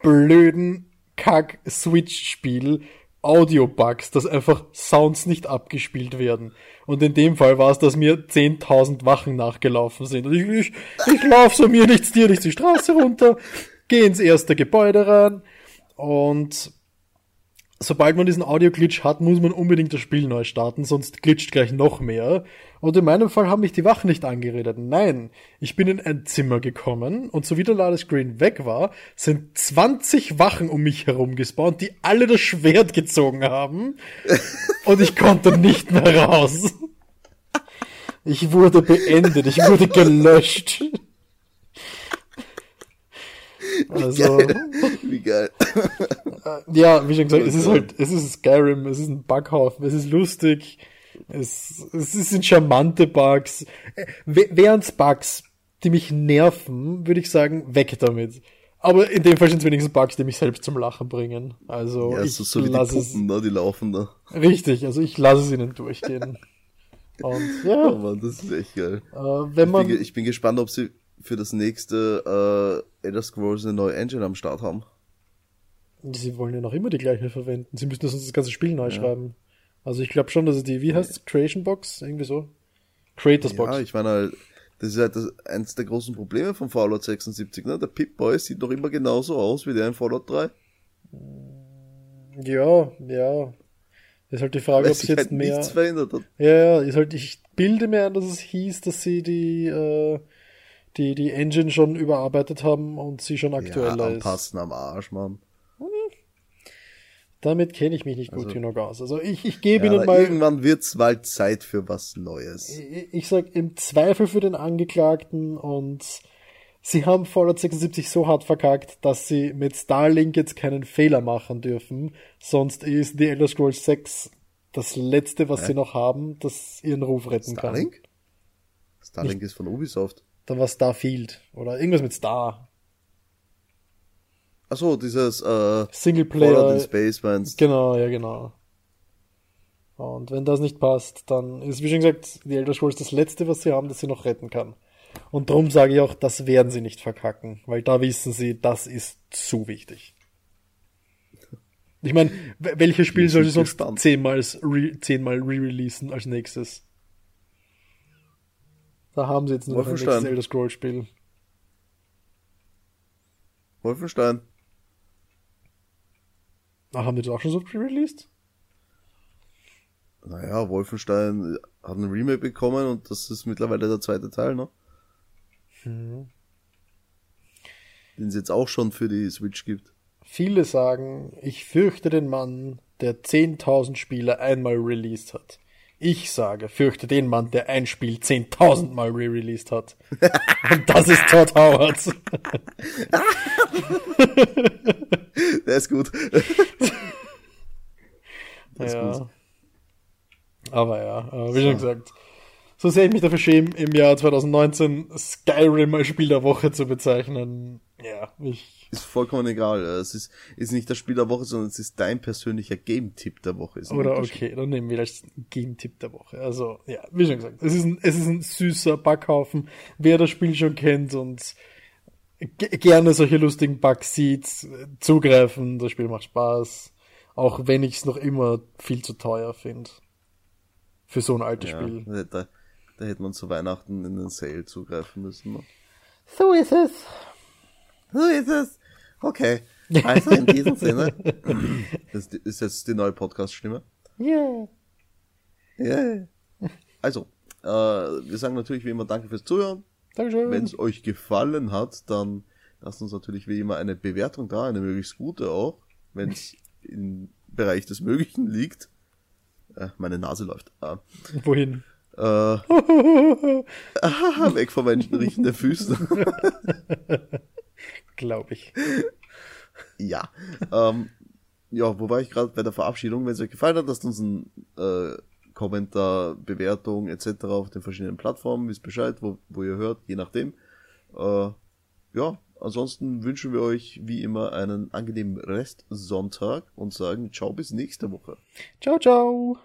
blöden Kack-Switch-Spiel Audio-Bugs, dass einfach Sounds nicht abgespielt werden. Und in dem Fall war es, dass mir 10.000 Wachen nachgelaufen sind. Und ich, ich, ich lauf so mir nichts dir nichts die Straße runter, geh ins erste Gebäude rein und sobald man diesen Audio-Glitch hat, muss man unbedingt das Spiel neu starten, sonst glitscht gleich noch mehr. Und in meinem Fall haben mich die Wachen nicht angeredet. Nein, ich bin in ein Zimmer gekommen und so wie der Ladescreen weg war, sind 20 Wachen um mich herum gespawnt, die alle das Schwert gezogen haben. und ich konnte nicht mehr raus. Ich wurde beendet, ich wurde gelöscht. Also, wie geil. Äh, ja, wie schon gesagt, es ist halt, es ist Skyrim, es ist ein Bughafen, es ist lustig, es, es sind charmante Bugs. Äh, Während Bugs, die mich nerven, würde ich sagen, weg damit. Aber in dem Fall sind es wenigstens Bugs, die mich selbst zum Lachen bringen. Also ja, ich so, so lasse die Puppen, es, ne, die laufen da. Richtig, also ich lasse es ihnen durchgehen. Und ja. Oh Mann, das ist echt geil. Äh, wenn man, ich, bin, ich bin gespannt, ob sie für das nächste äh, Elder Scrolls eine neue Engine am Start haben. Sie wollen ja noch immer die gleiche verwenden. Sie müssen das, das ganze Spiel neu ja. schreiben. Also ich glaube schon, dass die, wie heißt es, Creation Box? Irgendwie so? Creators Box. Ja, ich meine halt, das ist halt das, eins der großen Probleme von Fallout 76, ne? Der Pip-Boy sieht noch immer genauso aus wie der in Fallout 3. Ja, ja. Ist halt die Frage, ob es jetzt halt mehr. Nichts verändert hat. Ja, ja, ist halt, ich bilde mir ein, dass es hieß, dass sie die, äh, die, die Engine schon überarbeitet haben und sie schon aktueller ja, anpassen ist. am Arsch, Mann. Damit kenne ich mich nicht gut also, genug aus. Also ich, ich gebe ja, Ihnen mal. Irgendwann wird's mal Zeit für was Neues. Ich, ich sag im Zweifel für den Angeklagten und sie haben Fallout 76 so hart verkackt, dass sie mit Starlink jetzt keinen Fehler machen dürfen. Sonst ist The Elder Scrolls 6 das letzte, was ja. sie noch haben, das ihren Ruf retten Starlink? kann. Starlink Nicht, ist von Ubisoft. Dann war Starfield. Oder irgendwas mit Star. Achso, dieses äh, Singleplayer. in Space meinst Genau, ja, genau. Und wenn das nicht passt, dann ist, wie schon gesagt, die Elder Scrolls das letzte, was sie haben, das sie noch retten kann. Und darum sage ich auch, das werden sie nicht verkacken, weil da wissen sie, das ist zu wichtig. Ich meine, welches Spiel soll sie sonst zehnmal re-releasen als nächstes? Da haben sie jetzt noch ein nächstes Elder Scrolls Spiel. Wolfenstein. Ach, haben die das auch schon so pre-released? Naja, Wolfenstein hat ein Remake bekommen und das ist mittlerweile der zweite Teil, ne? Hm. Den es jetzt auch schon für die Switch gibt. Viele sagen, ich fürchte den Mann, der 10.000 Spiele einmal released hat. Ich sage, fürchte den Mann, der ein Spiel 10.000 Mal re-released hat. Und das ist Todd Howard. der ist gut. Der ist ja. gut. Aber ja, wie schon gesagt, so sehr ich mich dafür schäme, im Jahr 2019 Skyrim als Spiel der Woche zu bezeichnen. Ja, ich. Ist vollkommen egal. Es ist, ist nicht das Spiel der Woche, sondern es ist dein persönlicher Game-Tipp der Woche. Oder okay, dann nehmen wir das Game-Tipp der Woche. Also, ja, wie schon gesagt, es ist ein, es ist ein süßer Backhaufen. Wer das Spiel schon kennt und gerne solche lustigen Bugs sieht, zugreifen. Das Spiel macht Spaß. Auch wenn ich es noch immer viel zu teuer finde. Für so ein altes ja, Spiel. Da, da hätte man zu Weihnachten in den Sale zugreifen müssen. Ne? So ist es. So ist es. Okay. Also in diesem Sinne. Das ist jetzt die neue Podcast-Stimme. Yeah. Yeah. Also, äh, wir sagen natürlich wie immer Danke fürs Zuhören. Dankeschön. Wenn es euch gefallen hat, dann lasst uns natürlich wie immer eine Bewertung da, eine möglichst gute auch, wenn es im Bereich des Möglichen liegt. Äh, meine Nase läuft. Ah. Wohin? Äh, weg von meinen riechenden Füßen. Glaube ich. Ja. Ähm, ja, wo war ich gerade bei der Verabschiedung? Wenn es euch gefallen hat, lasst uns ein äh, Kommentar, Bewertung etc. auf den verschiedenen Plattformen, wisst Bescheid, wo, wo ihr hört, je nachdem. Äh, ja, ansonsten wünschen wir euch wie immer einen angenehmen Restsonntag und sagen ciao bis nächste Woche. Ciao, ciao.